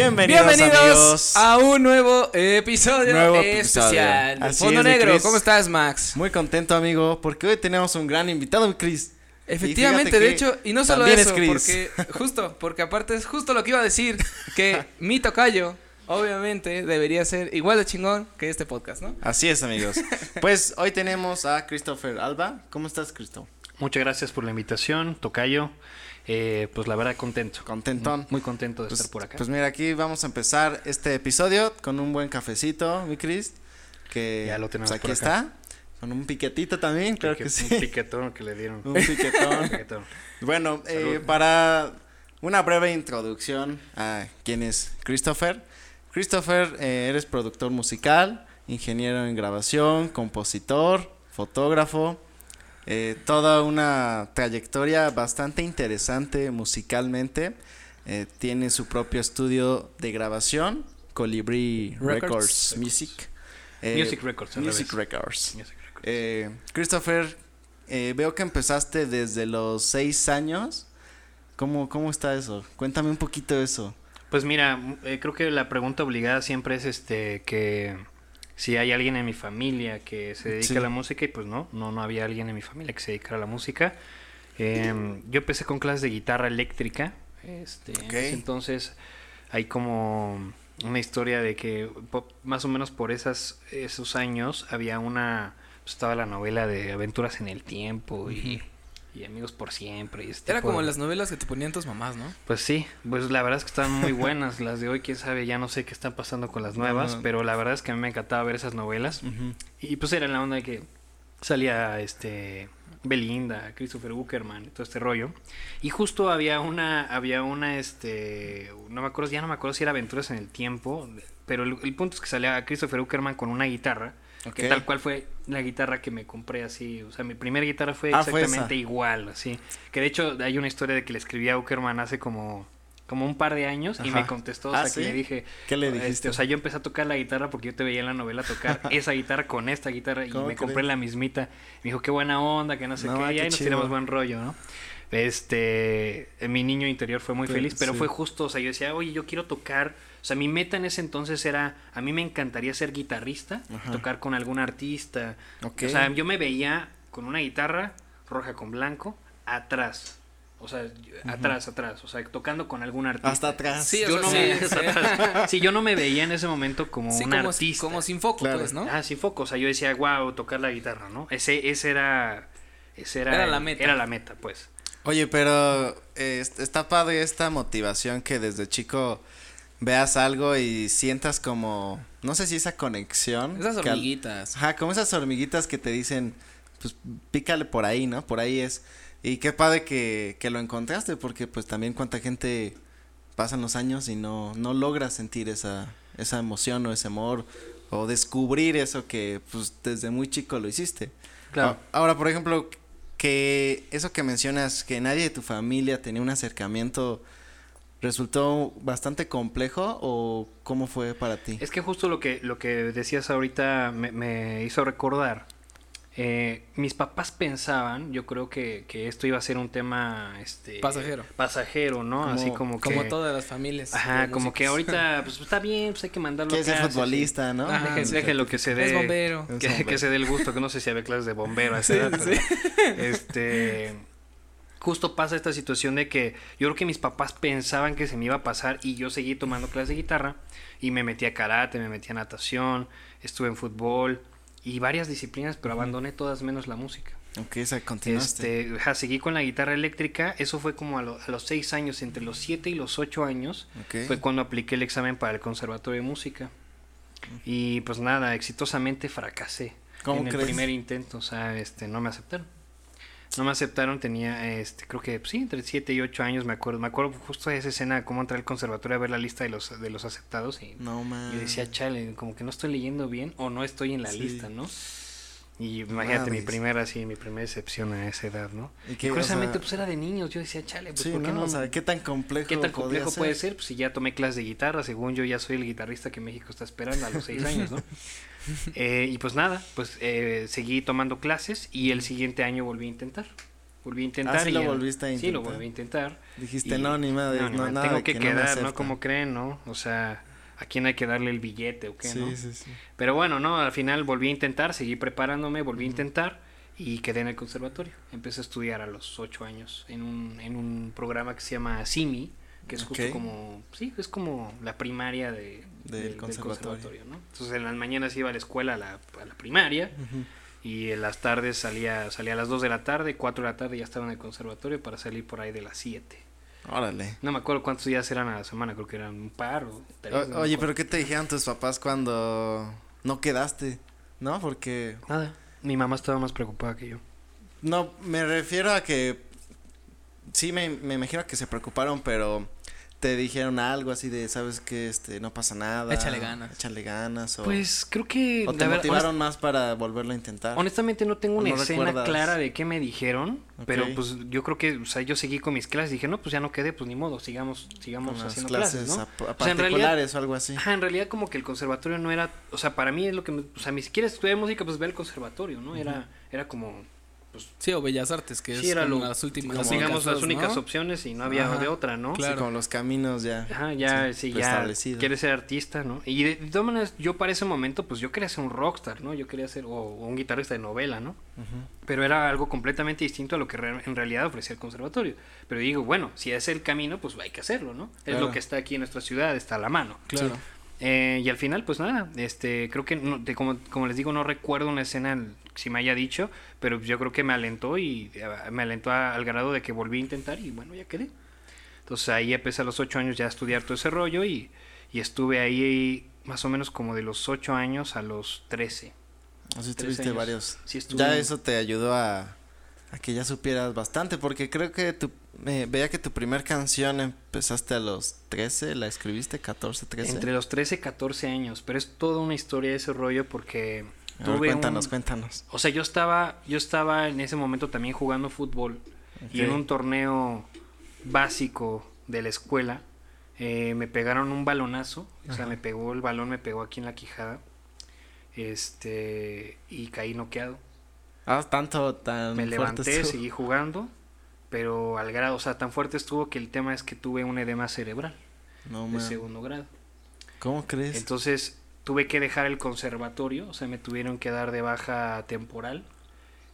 Bienvenidos, amigos. a un nuevo episodio Nuevo especial episodio. Fondo es, Negro. Chris. ¿Cómo estás, Max? Muy contento, amigo, porque hoy tenemos un gran invitado, Chris. Efectivamente, de hecho, y no solo eso, es Chris. porque justo, porque aparte es justo lo que iba a decir, que mi tocayo, obviamente, debería ser igual de chingón que este podcast, ¿no? Así es, amigos. Pues hoy tenemos a Christopher Alba. ¿Cómo estás, Cristo? Muchas gracias por la invitación, Tocayo. Eh, pues la verdad contento. Contentón. Muy contento de Pues, estar por acá. pues mira, aquí vamos a empezar este episodio con un buen cafecito, mi Chris. Que Ya lo tenemos pues, aquí por acá. está. Con un piquetito también, claro que sí. Un piquetón que le dieron. Un piquetón. Piquetón. Bueno, eh, para una breve introducción a quién es Christopher. Christopher, eh, eres productor musical, ingeniero en grabación, compositor, fotógrafo, eh, toda una trayectoria bastante interesante musicalmente. Eh, tiene su propio estudio de grabación, Colibri Records, Records. Music. Eh, Music Records. Music. Records. Music Records. Eh, Christopher, veo que empezaste desde los seis años. ¿Cómo, ¿Cómo está eso? Cuéntame un poquito de eso. Pues mira, creo que la pregunta obligada siempre es este que si hay alguien en mi familia que se dedica Sí. a la música y pues no, no, no había alguien en mi familia que se dedicara a la música. Em, yo empecé con clases de guitarra eléctrica. Este, entonces hay como una historia de que más o menos por esas esos años había una pues, estaba la novela de Aventuras en el tiempo y, y Amigos por siempre. y este Era como de- las novelas que te ponían tus mamás, ¿no? pues sí, pues la verdad es que están muy buenas las de hoy, quién sabe, ya no sé qué está pasando con las nuevas, pero la verdad es que a mí me encantaba ver esas novelas y pues era la onda de que salía este Belinda, Christopher Buckerman, todo este rollo. Y justo había una había una este no me acuerdo, ya no me acuerdo si era Aventuras en el tiempo, pero el, el punto es que salía Christopher Buckerman con una guitarra que tal cual fue la guitarra que me compré así, o sea, mi primera guitarra fue Ah, exactamente igual, así. Que de hecho hay una historia de que le escribí a Uckerman hace como como un par de años y me contestó, o Ah, sea, que ¿sí? le dije, ¿Qué le este, dijiste? o sea, yo empecé a tocar la guitarra porque yo te veía en la novela tocar esa guitarra con esta guitarra y ¿Cómo me compré crees? la mismita. Me dijo, qué buena onda, que no sé No, qué, y ahí nos tiramos buen rollo, ¿no? Este, mi niño interior fue muy Pero, feliz, pero sí. fue justo, o sea, yo decía, oye, yo quiero tocar, o sea, mi meta en ese entonces era, a mí me encantaría ser guitarrista, Ajá. tocar con algún artista, Ok. o sea, yo me veía con una guitarra roja con blanco atrás. O sea, yo- atrás, atrás, o sea, tocando con algún artista. Hasta atrás. Sí, o Yo sea, no sí, me, sí. atrás. Sí, yo no me veía en ese momento como Sí, un como, artista. como sin foco, Claro. pues, ¿no? Ah, sin foco. O sea, yo decía, wow, tocar la guitarra, ¿no? Ese, ese era. Ese era, Era la meta. Era la meta, pues. Oye, pero eh, est- está padre esta motivación que desde chico veas algo y sientas como, no sé si esa conexión. Esas que hormiguitas. Ajá, como esas hormiguitas que te dicen, pues pícale por ahí, ¿no? Por ahí es. Y qué padre que, que lo encontraste, porque pues también cuánta gente pasan los años y no, no logra sentir esa, esa emoción o ese amor o descubrir eso que pues desde muy chico lo hiciste. Claro. Ahora, por ejemplo, que eso que mencionas, que nadie de tu familia tenía un acercamiento, ¿resultó bastante complejo o cómo fue para ti? Es que justo lo que, lo que decías ahorita me, me hizo recordar. Eh, mis papás pensaban, yo creo que, que esto iba a ser un tema este Pasajero. pasajero, ¿no? Como- Así como que Como todas las familias. Ajá, como que ahorita pues está bien, pues hay que mandarlo a Quieres ser clases, futbolista, ¿no? Ajá, Deje, sí. deje lo que se dé. Es bombero. Es que, bombero. que se dé el gusto, que no sé si había clases de bombero a esa Sí, edad, sí. pero, Este. Justo pasa esta situación de que yo creo que mis papás pensaban que se me iba a pasar y yo seguí tomando clases de guitarra y me metí a karate, me metí a natación, estuve en fútbol y varias disciplinas, pero abandoné todas menos la música. Ok, esa continuaste. Este, ajá, seguí con la guitarra eléctrica, eso fue como a, lo- a los seis años, entre los siete y los ocho años, fue cuando apliqué el examen para el conservatorio de música. Y pues nada, exitosamente fracasé ¿Cómo en el crees? primer intento, o sea, este, no me aceptaron. No me aceptaron, tenía, este, creo que, pues, sí, entre 7 y 8 años, me acuerdo. Me acuerdo justo de esa escena, cómo entré al conservatorio a ver la lista de los, de los aceptados y No man. yo decía, chale, como que no estoy leyendo bien o no estoy en la Sí. lista, ¿no? Y imagínate mi primera, así, mi primera excepción a esa edad, ¿no? ¿Y Y qué, o curiosamente, sea, pues era de niños, yo decía, chale, pues, sí, ¿por qué ¿no? no? O sea, ¿qué tan complejo ¿Qué tan complejo puede ser? ser? Pues si ya tomé clases de guitarra, según yo ya soy el guitarrista que México está esperando a los seis años, ¿no? Eh, y pues nada, pues eh, seguí tomando clases y el siguiente año volví a intentar. volví a intentar. Ah, sí y lo volviste a Sí, lo intentar. volví a intentar. Dijiste, Y- no, ni madre, no, no, ni nada tengo que no quedar, ¿no? aceptan". Como creen, ¿no? O sea, ¿a quién hay que darle el billete o qué, Sí, no? sí, sí. Pero bueno, no, al final volví a intentar, seguí preparándome, volví a intentar y quedé en el conservatorio. Empecé a estudiar a los ocho años en un, en un programa que se llama CIMI, que es justo como, sí, es como la primaria de, Del conservatorio. ¿no? Entonces en las mañanas iba a la escuela a la, a la primaria y en las tardes salía, salía a las 2 de la tarde, 4 de la tarde ya estaba en el conservatorio para salir por ahí de las 7. Órale. No me acuerdo cuántos días eran a la semana, creo que eran un par o tres. O- no oye, pero ¿qué te dijeron tus papás cuando no quedaste? ¿No? Porque Nada, mi mamá estaba más preocupada que yo. No, me refiero a que sí me, me imagino que se preocuparon, pero te dijeron algo así de, sabes que este no pasa nada. Échale ganas. Échale ganas o, Pues creo que... o te verdad, motivaron más para volverlo a intentar. Honestamente no tengo ¿O una no escena recuerdas? clara de qué me dijeron, pero pues yo creo que, o sea, yo seguí con mis clases y dije, no, pues ya no quedé, pues ni modo, sigamos, sigamos las haciendo clases, clases, ¿no? a- a O sea, en realidad- particulares o algo así. Ajá, en realidad como que el conservatorio no era, o sea, para mí es lo que, me, o sea, ni siquiera estudiar música, pues ve el conservatorio, ¿no? Era, era como, Sí, o Bellas Artes, que Sí, es era como lo- las últimas. como, digamos, las únicas ¿no? opciones y no había Ajá. de otra, ¿no? Claro. Sí, como los caminos ya. Ajá, ya, Sí, sí, ya quieres ser artista, ¿no? Y de, de todas maneras, yo para ese momento, pues yo quería ser un rockstar, ¿no? Yo quería ser, o, o un guitarrista de novela, ¿no? Pero era algo completamente distinto a lo que re- en realidad ofrecía el conservatorio. Pero digo, bueno, si es el camino, pues hay que hacerlo, ¿no? Es Claro. lo que está aquí en nuestra ciudad, está a la mano. Claro. Eh, y al final, pues nada, este, creo que, no- de- como, como les digo, no recuerdo una escena en- si me haya dicho, pero yo creo que me alentó y eh, me alentó a- al grado de que volví a intentar y bueno, ya quedé. Entonces ahí empecé a los ocho años ya a estudiar todo ese rollo y, y estuve ahí más o menos como de los ocho años a los trece. Así Tres tuviste años. varios. Sí estuve Ya eso te ayudó a, a que ya supieras bastante, porque creo que tu, eh, veía que tu primer canción empezaste a los 13, la escribiste 14, 13. Entre los 13 y 14 años, pero es toda una historia ese rollo porque A ver, tuve cuéntanos, un- cuéntanos. O sea, yo estaba, yo estaba en ese momento también jugando fútbol y en un torneo básico de la escuela eh, me pegaron un balonazo, o sea, me pegó el balón, me pegó aquí en la quijada, este, y caí noqueado. Ah, tanto, tan Me levanté, estuvo. seguí jugando, pero al grado, o sea, tan fuerte estuvo que el tema es que tuve un edema cerebral No, de man. segundo grado. ¿Cómo crees? Entonces tuve que dejar el conservatorio, o sea, me tuvieron que dar de baja temporal,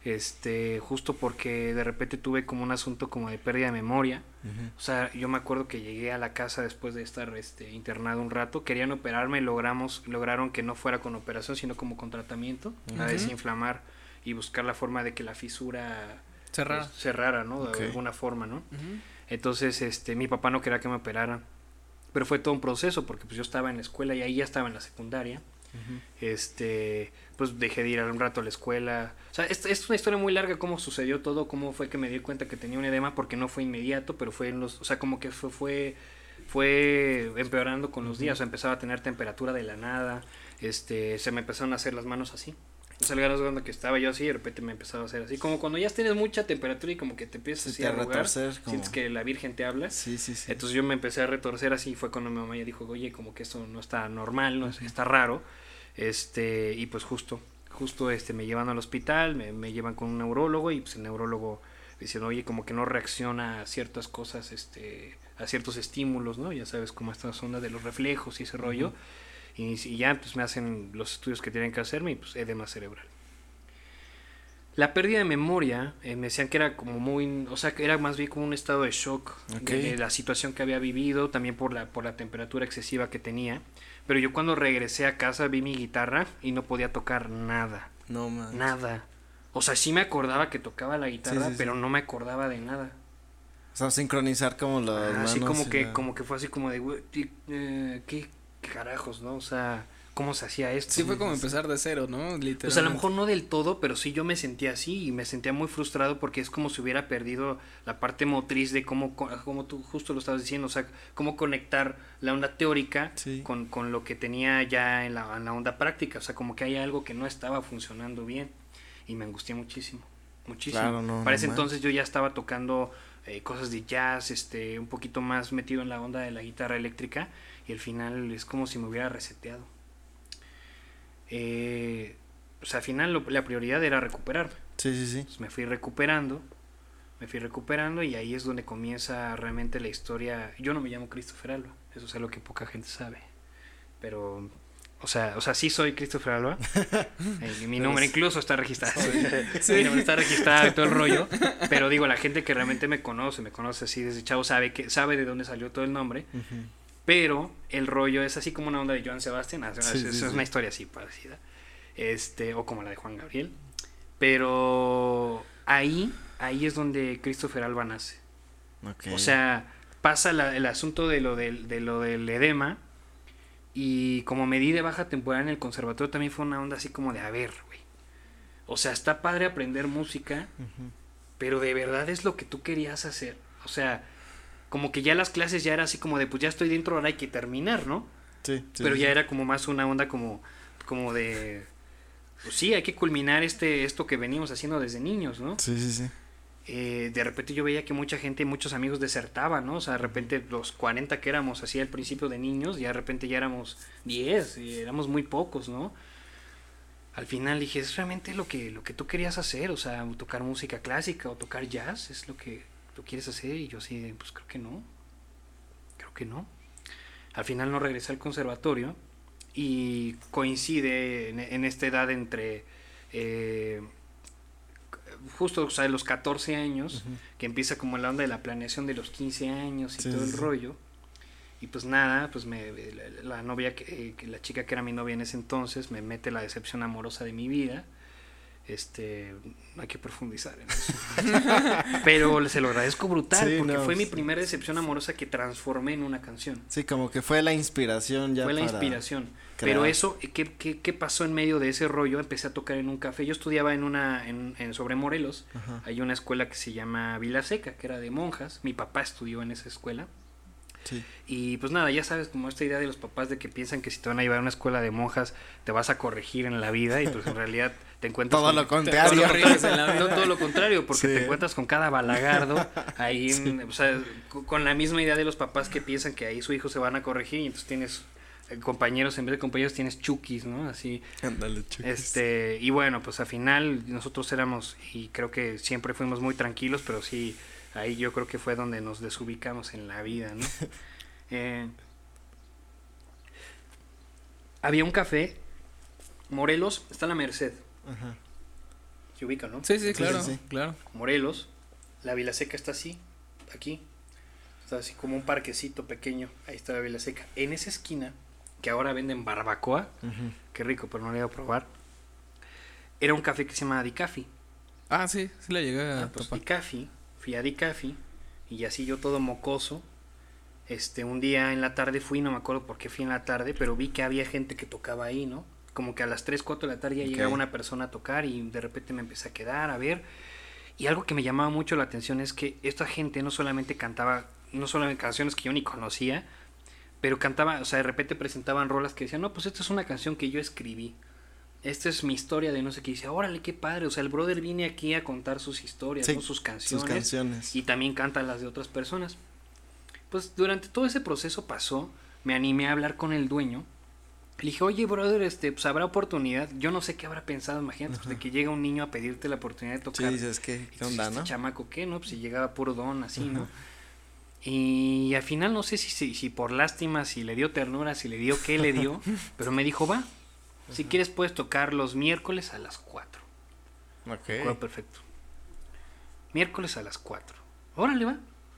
este, justo porque de repente tuve como un asunto como de pérdida de memoria. O sea, yo me acuerdo que llegué a la casa después de estar este, internado un rato, querían operarme, logramos, lograron que no fuera con operación, sino como con tratamiento, a desinflamar y buscar la forma de que la fisura Cerrar. pues, cerrara, ¿no? De alguna forma, ¿no? Entonces, este, mi papá no quería que me operaran. Pero fue todo un proceso porque pues yo estaba en la escuela y ahí ya estaba en la secundaria. Este, pues dejé de ir un rato a la escuela. O sea, es, es una historia muy larga cómo sucedió todo, cómo fue que me di cuenta que tenía un edema porque no fue inmediato, pero fue en los, o sea, como que fue fue fue empeorando con los días, o sea, empezaba a tener temperatura de la nada. Este, se me empezaron a hacer las manos así. El grado cuando que estaba yo así, de repente me empezaba a hacer así, como cuando ya tienes mucha temperatura y como que te empiezas Sí, así te a retorcer, como- sientes que la Virgen te habla. Sí, sí, sí. Entonces yo me empecé a retorcer así, fue cuando mi mamá ya dijo, oye, como que esto no está normal, no está raro. Este, y pues justo, justo este, me llevan al hospital, me, me llevan con un neurólogo y pues el neurólogo diciendo, oye, como que no reacciona a ciertas cosas, este, a ciertos estímulos, ¿no? Ya sabes, como esta zona de los reflejos y ese rollo. Y, y ya pues me hacen los estudios que tienen que hacerme y pues edema cerebral. La pérdida de memoria, eh, me decían que era como muy, o sea, que era más bien como un estado de shock Ok. de, de la situación que había vivido, también por la, por la temperatura excesiva que tenía. Pero yo cuando regresé a casa vi mi guitarra y no podía tocar nada, No, man. nada. O sea, sí me acordaba que tocaba la guitarra, sí, sí. pero no me acordaba de nada. O sea, sincronizar como Ah, así como que, la- como que fue así como de, eh, ¿qué carajos, no? O sea, ¿cómo se hacía esto? Sí, fue como empezar de cero, ¿no? Literalmente. Pues a lo mejor no del todo, pero sí yo me sentía así y me sentía muy frustrado porque es como si hubiera perdido la parte motriz de cómo, co- como tú justo lo estabas diciendo, o sea, cómo conectar la onda teórica Sí. con, con lo que tenía ya en la, en la onda práctica, o sea, como que hay algo que no estaba funcionando bien y me angustié muchísimo, muchísimo. Claro, no, Para ese entonces yo ya estaba tocando eh, cosas de jazz, este, un poquito más metido en la onda de la guitarra eléctrica y al final es como si me hubiera reseteado. Eh, o sea, al final lo- la prioridad era recuperarme. Sí, sí, sí. Entonces me fui recuperando me fui recuperando y ahí es donde comienza realmente la historia. Yo no me llamo Christopher Alba, eso es algo que poca gente sabe. Pero, o sea, o sea sí soy Christopher Alba. Eh, mi nombre incluso está registrado. Mi nombre está registrado y todo el rollo. Pero digo, la gente que realmente me conoce, me conoce así desde chavo, sabe, que, sabe de dónde salió todo el nombre. Pero el rollo es así como una onda de Joan Sebastián. Sí, es, sí, es una historia así parecida. Este, o como la de Juan Gabriel. Pero ahí, ahí es donde Christopher Alba nace. O sea, pasa la- el asunto de lo del, de lo del edema. Y como me di de baja temporada en el conservatorio, también fue una onda así como de, a ver, güey. O sea, está padre aprender música, pero de verdad es lo que tú querías hacer. O sea, como que ya las clases ya era así como de, pues ya estoy dentro, ahora hay que terminar, ¿no? Sí, sí, pero sí. ya era como más una onda como, como de, pues sí, hay que culminar este, esto que venimos haciendo desde niños, ¿no? Sí, sí, sí. eh, de repente yo veía que mucha gente, muchos amigos desertaban, ¿no? O sea, de repente los 40 que éramos así al principio de niños, ya de repente ya éramos 10, y éramos muy pocos, ¿no? Al final dije, es realmente lo que, lo que tú querías hacer, o sea, tocar música clásica o tocar jazz, es lo que tú quieres hacer, y yo sí, pues creo que no, creo que no. Al final no regresé al conservatorio y coincide en, en esta edad entre... eh, justo o sea, de los 14 años, Ujú. que empieza como la onda de la planeación de los 15 años y Sí, todo el sí. rollo. Y pues nada, pues me, la, la novia, que, que la chica que era mi novia en ese entonces, me mete la decepción amorosa de mi vida. Este, hay que profundizar en eso. Pero se lo agradezco brutal, Sí, porque no, fue mi primera decepción amorosa que transformé en una canción. Sí, como que fue la inspiración ya fue la inspiración. crear. Pero eso, ¿qué, qué, qué pasó en medio de ese rollo? Empecé a tocar en un café. Yo estudiaba en una, en, en sobre Morelos. Ajá. Hay una escuela que se llama Vila Seca, que era de monjas. Mi papá estudió en esa escuela. Sí. Y pues nada, ya sabes, como esta idea de los papás de que piensan que si te van a llevar a una escuela de monjas te vas a corregir en la vida y pues en realidad te encuentras Todo con- lo Todo contrario. lo corriges en la no vida. todo lo contrario, porque Sí. te encuentras con cada balagardo ahí, en- o sea, co- con la misma idea de los papás que piensan que ahí su hijo se van a corregir y entonces tienes eh, compañeros, en vez de compañeros tienes chukis, ¿no? Así, Ándale, chicos. este, y bueno, pues al final nosotros éramos, y creo que siempre fuimos muy tranquilos, pero sí, ahí yo creo que fue donde nos desubicamos en la vida, ¿no? Eh, había un café, Morelos, está en la Merced, Ajá. se ubica, ¿no? Sí, sí, claro, sí, sí. claro. Morelos, la Vila Seca está así, aquí, está así como un parquecito pequeño, ahí está la Vila Seca. En esa esquina, que ahora venden barbacoa, qué rico, pero no lo he ido a probar, era un café que se llama Dicafi. Ah, sí, sí la llegué a Ah, pues. Dicafi, fui a Dicafi y así yo todo mocoso. Este, un día en la tarde fui, no me acuerdo por qué fui en la tarde, pero vi que había gente que tocaba ahí, ¿no? Como que a las 3, 4 de la tarde ya llegaba una persona a tocar y de repente me empecé a quedar, a ver. Y algo que me llamaba mucho la atención es que esta gente no solamente cantaba, no solamente canciones que yo ni conocía, pero cantaba, o sea, de repente presentaban rolas que decían, no, pues esta es una canción que yo escribí. Esta es mi historia de no sé qué. Y dice, órale, qué padre. O sea, el brother viene aquí a contar sus historias, Sí, ¿no? sus canciones. Sus canciones. Y también canta las de otras personas. Pues durante todo ese proceso pasó, me animé a hablar con el dueño. Le dije, oye, brother, este, pues habrá oportunidad. Yo no sé qué habrá pensado, imagínate, pues, de que llega un niño a pedirte la oportunidad de Sí, tocar. dices, ¿qué, qué onda, "Este no? chamaco qué, ¿no? Pues si llegaba puro don, así, ¿no? Y al final no sé si, si, si por lástima, si le dio ternura, si le dio qué le dio, pero me dijo, va, si quieres puedes tocar los miércoles a las 4. Ok. Perfecto. Miércoles a las 4. Órale, va.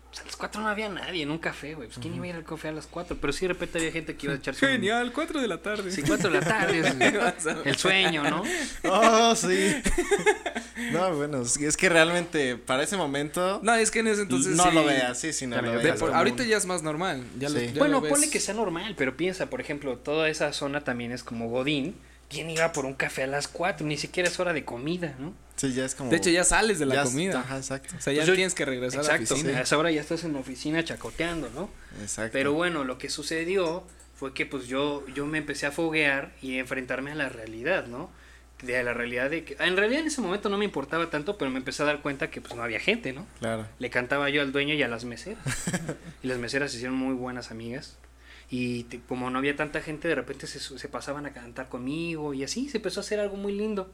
Pues a las 4 no había nadie en un café, güey. Pues quién iba a ir al café a las 4. Pero sí de repente había gente que iba a echarse un- Genial, 4 de la tarde. Sí, 4 de la tarde. es el sueño, ¿no? Oh, sí. no, bueno, es que realmente para ese momento No, es que en ese entonces no sí- lo veas, sí, sí, no lo veas. por- ahorita un- ya es más normal. Ya lo- ya Bueno, lo ves. ponle que sea normal, pero piensa, por ejemplo, toda esa zona también es como Godín. ¿Quién iba por un café a las 4? Ni siquiera es hora de comida, ¿no? Sí, ya es como. De hecho, ya sales de la comida. Ajá, exacto. O sea, ya Pues yo- tienes que regresar a la Exacto. oficina. A esa hora ya estás en la oficina chacoteando, ¿no? Exacto. Pero bueno, lo que sucedió fue que pues yo, yo me empecé a foguear y enfrentarme a la realidad, ¿no? De la realidad de que... En realidad en ese momento no me importaba tanto, pero me empecé a dar cuenta que pues no había gente, ¿no? Claro. Le cantaba yo al dueño y a las meseras. y las meseras se hicieron muy buenas amigas. Y te- como no había tanta gente, de repente se, se pasaban a cantar conmigo y así se empezó a hacer algo muy lindo.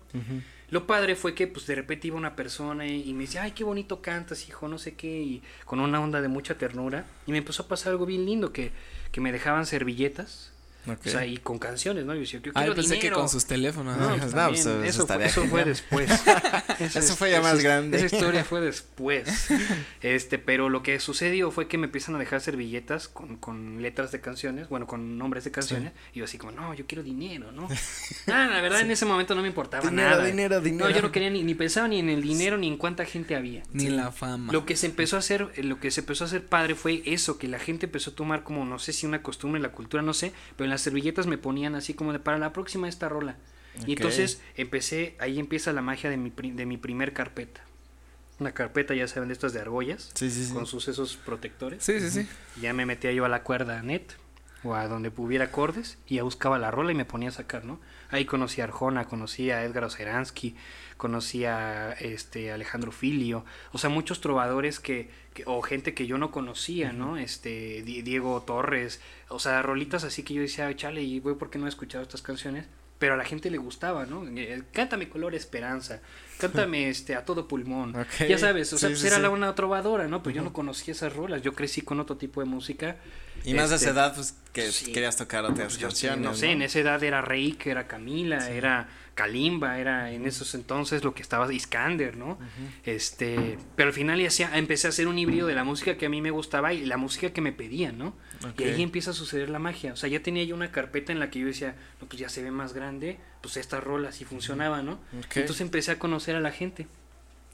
Lo padre fue que pues de repente iba una persona y, y me decía, ay, qué bonito cantas, hijo, no sé qué, y con una onda de mucha ternura. Y me empezó a pasar algo bien lindo, que, que me dejaban servilletas, O sea, y con canciones, ¿no? Yo decía, yo Ah, quiero yo pensé dinero. que con sus teléfonos. No, pues no, pues, eso eso, fue, eso fue después. Eso es- fue ya más grande. Esa historia fue después. Este, pero lo que sucedió fue que me empiezan a dejar servilletas con, con letras de canciones, bueno, con nombres de canciones. Y yo así como, no, yo quiero dinero, ¿no? La verdad en ese momento no me importaba Dinero, nada. dinero, dinero. No, yo no quería ni, ni pensaba ni en el dinero ni en cuánta gente había. Ni la fama. Lo que se empezó a hacer, eh, lo que se empezó a hacer padre fue eso, que la gente empezó a tomar como, no sé si una costumbre, la cultura, no sé, pero en las servilletas me ponían así como de para la próxima esta rola. Y entonces empecé, ahí empieza la magia de mi, de mi primer carpeta. Una carpeta, ya saben, de estas de argollas, Sí, sí, sí. con sus esos protectores. Sí, sí, sí. Y Ya me metía yo a la cuerda net o a donde hubiera acordes y ya buscaba la rola y me ponía a sacar, ¿no? Ahí conocí a Arjona, conocí a Edgar Oceransky, conocí a este Alejandro Filio, o sea, muchos trovadores que, que- o gente que yo no conocía, ¿no? Este Di- Diego Torres, o sea, rolitas así que yo decía, "Ay, chale, y voy porque no he escuchado estas canciones, pero a la gente le gustaba, ¿no? Eh, Cántame color esperanza, cántame este a todo pulmón. Ya sabes, o sea, Sí, pues sí, era sí. la una trovadora, ¿no? Pues yo no conocía esas rolas, yo crecí con otro tipo de música. Y más a Este, esa edad, pues, que querías tocar otras Pues canciones, no sé, en esa edad era Reik, era Camila, era Kalimba, era en esos entonces lo que estaba Iskander, ¿no? Este, pero al final ya hacía, empecé a hacer un híbrido de la música que a mí me gustaba y la música que me pedían, ¿no? Y ahí empieza a suceder la magia. O sea, ya tenía yo una carpeta en la que yo decía, no, pues ya se ve más grande, pues estas rolas y funcionaba, ¿no? Ok. Entonces empecé a conocer a la gente,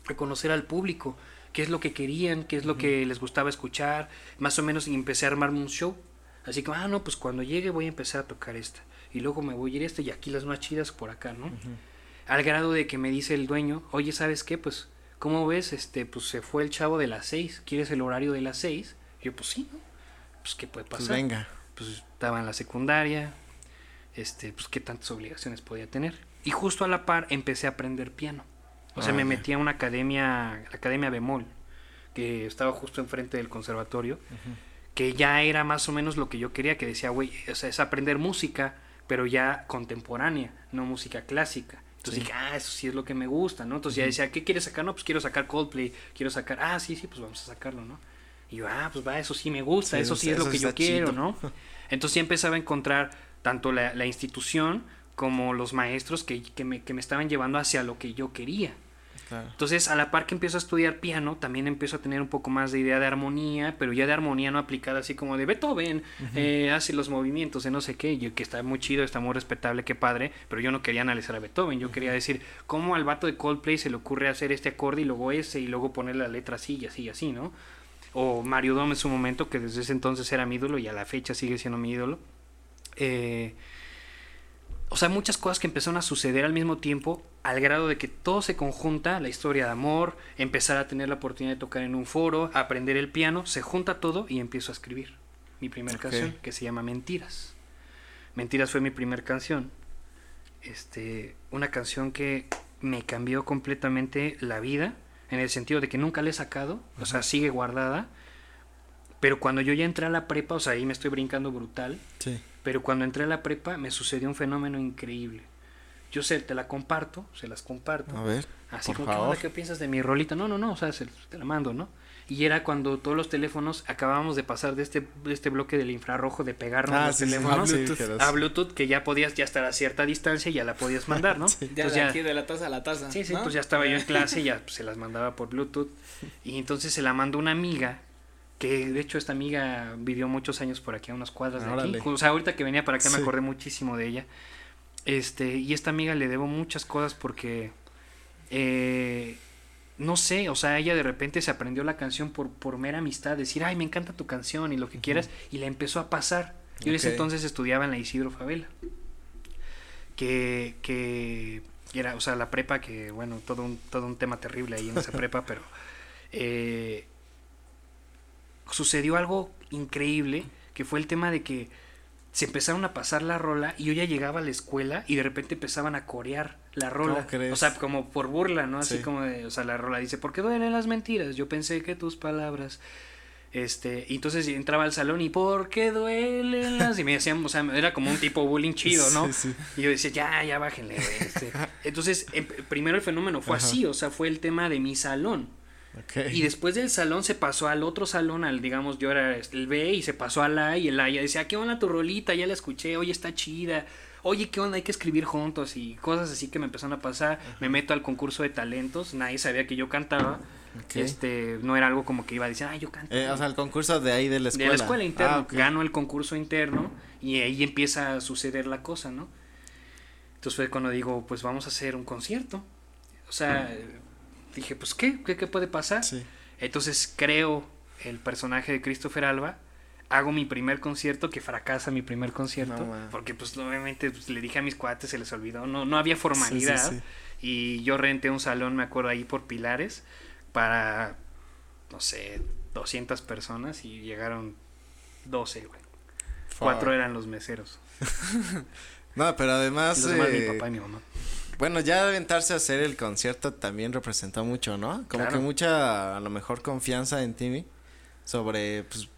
a conocer al público, qué es lo que querían, qué es lo que les gustaba escuchar, más o menos y empecé a armarme un show. Así que, ah, no, pues cuando llegue voy a empezar a tocar esta. Y luego me voy a ir a esta y aquí las más chidas por acá, ¿no? Al grado de que me dice el dueño, oye, ¿sabes qué? Pues, ¿cómo ves? Este, pues se fue el chavo de las seis. ¿Quieres el horario de las seis? Y yo, pues sí, ¿no? Pues, ¿qué puede Pues pasar? venga. pues estaba en la secundaria, este, pues qué tantas obligaciones podía tener. Y justo a la par empecé a aprender piano. O sea, Ah, me ya. metí a una academia, la Academia Bemol, que estaba justo enfrente del conservatorio, que ya era más o menos lo que yo quería, que decía, güey, o sea, es aprender música, pero ya contemporánea, no música clásica. Entonces Sí. dije, ah, eso sí es lo que me gusta, ¿no? Entonces ya decía, ¿qué quieres sacar? No, pues quiero sacar Coldplay, quiero sacar, ah, sí, sí, pues vamos a sacarlo, ¿no? Y yo, ah, pues va, eso sí me gusta, Sí, eso sí es eso lo que yo quiero, chido. ¿no? Entonces ya empezaba a encontrar tanto la, la institución como los maestros que, que, me, que me estaban llevando hacia lo que yo quería. Claro. Entonces, a la par que empiezo a estudiar piano, también empiezo a tener un poco más de idea de armonía, pero ya de armonía no aplicada así como de Beethoven, eh, hace los movimientos de no sé qué, yo, que está muy chido, está muy respetable, qué padre, pero yo no quería analizar a Beethoven, yo quería decir, ¿cómo al vato de Coldplay se le ocurre hacer este acorde y luego ese y luego poner la letra así y así y así, ¿no? O Mario Dom en su momento, que desde ese entonces era mi ídolo y a la fecha sigue siendo mi ídolo. Eh, o sea, muchas cosas que empezaron a suceder al mismo tiempo, al grado de que todo se conjunta, la historia de amor, empezar a tener la oportunidad de tocar en un foro, aprender el piano, se junta todo y empiezo a escribir mi primera canción, que se llama Mentiras. Mentiras fue mi primera canción. Este, una canción que me cambió completamente la vida, en el sentido de que nunca la he sacado, o sea, sigue guardada. Pero cuando yo ya entré a la prepa, o sea, ahí me estoy brincando brutal. Sí. Pero cuando entré a la prepa me sucedió un fenómeno increíble. Yo sé, te la comparto, se las comparto. A ver. Así por como, ¿qué, favor. ¿qué piensas de mi rolita? No, no, no, o sea, se- te la mando, ¿no? Y era cuando todos los teléfonos acabábamos de pasar de este, de este bloque del infrarrojo de pegarnos Ah, los sí, teléfonos sí, Bluetooth. dijeras. a Bluetooth, que ya podías ya estar a cierta distancia y ya la podías mandar, ¿no? Sí. Ya de ya- aquí de la taza a la taza. Sí, sí, ¿no? pues ya estaba yo en clase y ya pues, se las mandaba por Bluetooth. Y entonces se la mandó una amiga, que de hecho esta amiga vivió muchos años por aquí, a unas cuadras de Órale. aquí. O sea, ahorita que venía para acá me acordé muchísimo de ella. Este, y esta amiga le debo muchas cosas porque, eh, no sé, o sea, ella de repente se aprendió la canción por, por mera amistad, decir, ay, me encanta tu canción y lo que quieras, y la empezó a pasar. Yo en ese entonces estudiaba en la Isidro Favela que, que era, o sea, la prepa, que bueno, todo un, todo un tema terrible ahí en esa prepa, pero eh, sucedió algo increíble, que fue el tema de que se empezaron a pasar la rola y yo ya llegaba a la escuela y de repente empezaban a corear la rola. ¿Cómo crees? O sea, como por burla, ¿no? Así Sí. como de, o sea, la rola dice, ¿por qué duelen las mentiras? Yo pensé que tus palabras Este, y entonces entraba al salón y ¿por qué duelen las? Y me decían, o sea, era como un tipo bullying chido, ¿no? Sí, sí. Y yo decía, ya, ya bájenle, este. Entonces, em- primero el fenómeno fue Ajá. así, o sea, fue el tema de mi salón. Y después del salón se pasó al otro salón, al digamos, yo era el B y se pasó al A y el A ya decía, ¿qué onda tu rolita? Ya la escuché, oye, está chida. Oye, ¿qué onda? Hay que escribir juntos y cosas así que me empezaron a pasar. Me meto al concurso de talentos, nadie sabía que yo cantaba. Este, no era algo como que iba a decir, ah, yo canto. Eh, o sea, el concurso de ahí de la de escuela. la escuela interna. Ah. Gano el concurso interno y ahí empieza a suceder la cosa, ¿no? Entonces fue cuando digo, pues vamos a hacer un concierto. O sea, dije, pues ¿qué? ¿Qué, qué puede pasar? Sí. Entonces creo el personaje de Christopher Alba. Hago mi primer concierto, que fracasa mi primer concierto. No, porque pues obviamente pues, le dije a mis cuates, se les olvidó. No, no había formalidad. Sí, sí, sí. Y yo renté un salón, me acuerdo, ahí por Pilares, para, no sé, 200 personas y llegaron 12, güey. Cuatro eran los meseros. No, pero Y además. los demás eh, mi papá y mi mamá. Bueno, ya aventarse a hacer el concierto también representó mucho, ¿no? Como Claro. que mucha, a lo mejor, confianza en ti sobre, pues,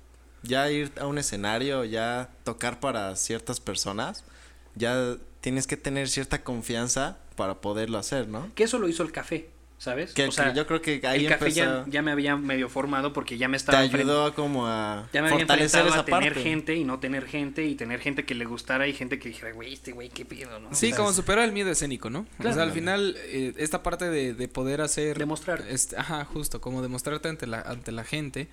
ya ir a un escenario, ya tocar para ciertas personas, ya tienes que tener cierta confianza para poderlo hacer, ¿no? Que eso lo hizo el café, ¿sabes? Que, o sea, que yo creo que ahí el café ya, me había medio formado porque ya me te estaba enfrent- ayudó como a Ya me había fortalecer enfrentado esa a tener parte. gente y no tener gente y tener gente que le gustara y gente que dijera, güey, este güey, qué pido, ¿no? Sí, O como superar el miedo escénico, ¿no? O Claro. sea, al final, eh, esta parte de, de poder hacer... Demostrar. Este, ajá, justo, como demostrarte ante la, ante la gente.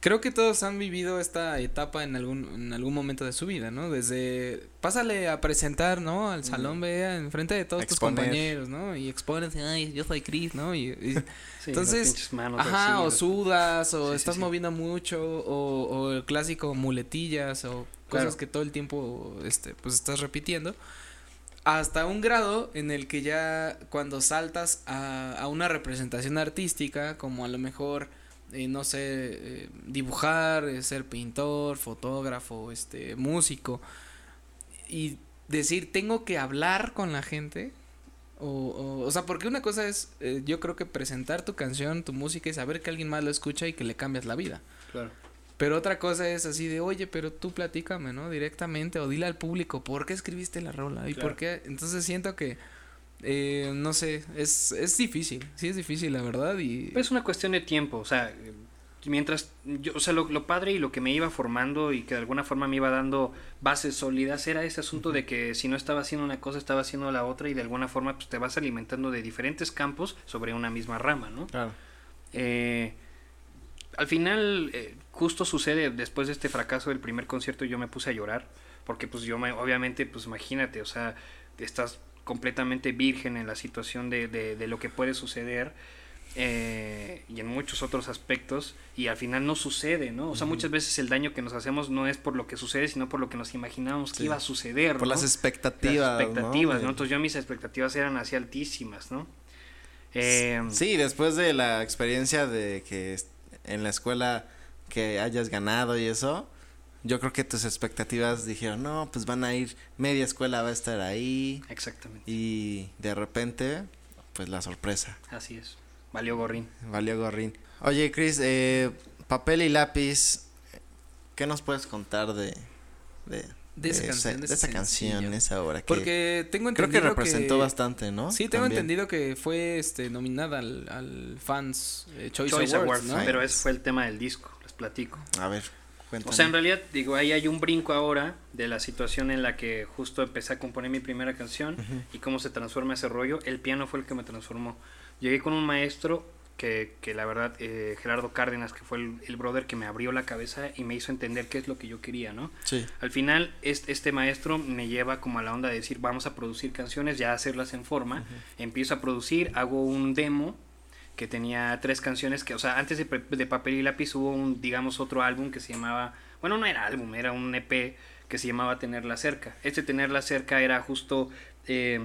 Creo que todos han vivido esta etapa en algún, en algún momento de su vida, ¿no? Desde, pásale a presentar, ¿no? Al salón, vea, enfrente de todos Exponer. tus compañeros, ¿no? Y expones, ay, yo soy Chris, ¿no? Y, y- sí, entonces, manos Ajá, así, o sudas, o Sí, estás sí. moviendo mucho, o, o el clásico muletillas, o cosas que todo el tiempo, este, pues estás repitiendo. Hasta un grado en el que ya cuando saltas a, a una representación artística, como a lo mejor, eh, no sé, eh, dibujar, eh, ser pintor, fotógrafo, este, músico, y decir, tengo que hablar con la gente, o, o, o sea, porque una cosa es, eh, yo creo que presentar tu canción, tu música y saber que alguien más lo escucha y que le cambias la vida. Claro. Pero otra cosa es así de, oye, pero tú platícame, ¿no? Directamente o dile al público, ¿por qué escribiste la rola? ¿Y Claro. por qué? Entonces siento que, eh, no sé, es, es difícil, sí es difícil, la verdad, y... Es una cuestión de tiempo, o sea, eh, mientras yo, o sea, lo, lo padre y lo que me iba formando y que de alguna forma me iba dando bases sólidas era ese asunto de que si no estaba haciendo una cosa, estaba haciendo la otra y de alguna forma pues te vas alimentando de diferentes campos sobre una misma rama, ¿no? Claro. Eh, al final, eh, justo sucede después de este fracaso del primer concierto, yo me puse a llorar, porque pues yo me, obviamente, pues imagínate, o sea, estás completamente virgen en la situación de, de, de lo que puede suceder eh, y en muchos otros aspectos y al final no sucede, ¿no? O sea, muchas veces el daño que nos hacemos no es por lo que sucede, sino por lo que nos imaginábamos que iba a suceder. Por ¿no? las expectativas, Las expectativas, ¿no? ¿no? Entonces yo mis expectativas eran así altísimas, ¿no? Eh, Sí, después de la experiencia de que en la escuela que hayas ganado y eso, yo creo que tus expectativas dijeron, no, pues van a ir, media escuela va a estar ahí Exactamente. y de repente, pues la sorpresa, Así es. Valió gorrín. valió gorrín. Oye, Chris, eh, papel y lápiz, ¿qué nos puedes contar de... de De esa canción, de esa canción, sencillo. esa obra que Porque tengo creo entendido que representó bastante, ¿no? Sí, tengo También. entendido que fue este nominada al, al Fans eh, Choice, Choice Awards, Awards, ¿no? pero ese fue el tema del disco, les platico. A ver, cuéntame. O sea, en realidad, digo, ahí hay un brinco ahora de la situación en la que justo empecé a componer mi primera canción y cómo se transforma ese rollo. El piano fue el que me transformó. Llegué con un maestro que, que la verdad, eh, Gerardo Cárdenas, que fue el, el brother que me abrió la cabeza y me hizo entender qué es lo que yo quería, ¿no? Sí. Al final, este, este maestro me lleva como a la onda de decir, vamos a producir canciones, ya hacerlas en forma. Empiezo a producir, hago un demo que tenía tres canciones que, o sea, antes de, de Papel y Lápiz hubo un, digamos, otro álbum que se llamaba, bueno, no era álbum, era un EP que se llamaba Tenerla Cerca. Este Tenerla Cerca era justo... eh,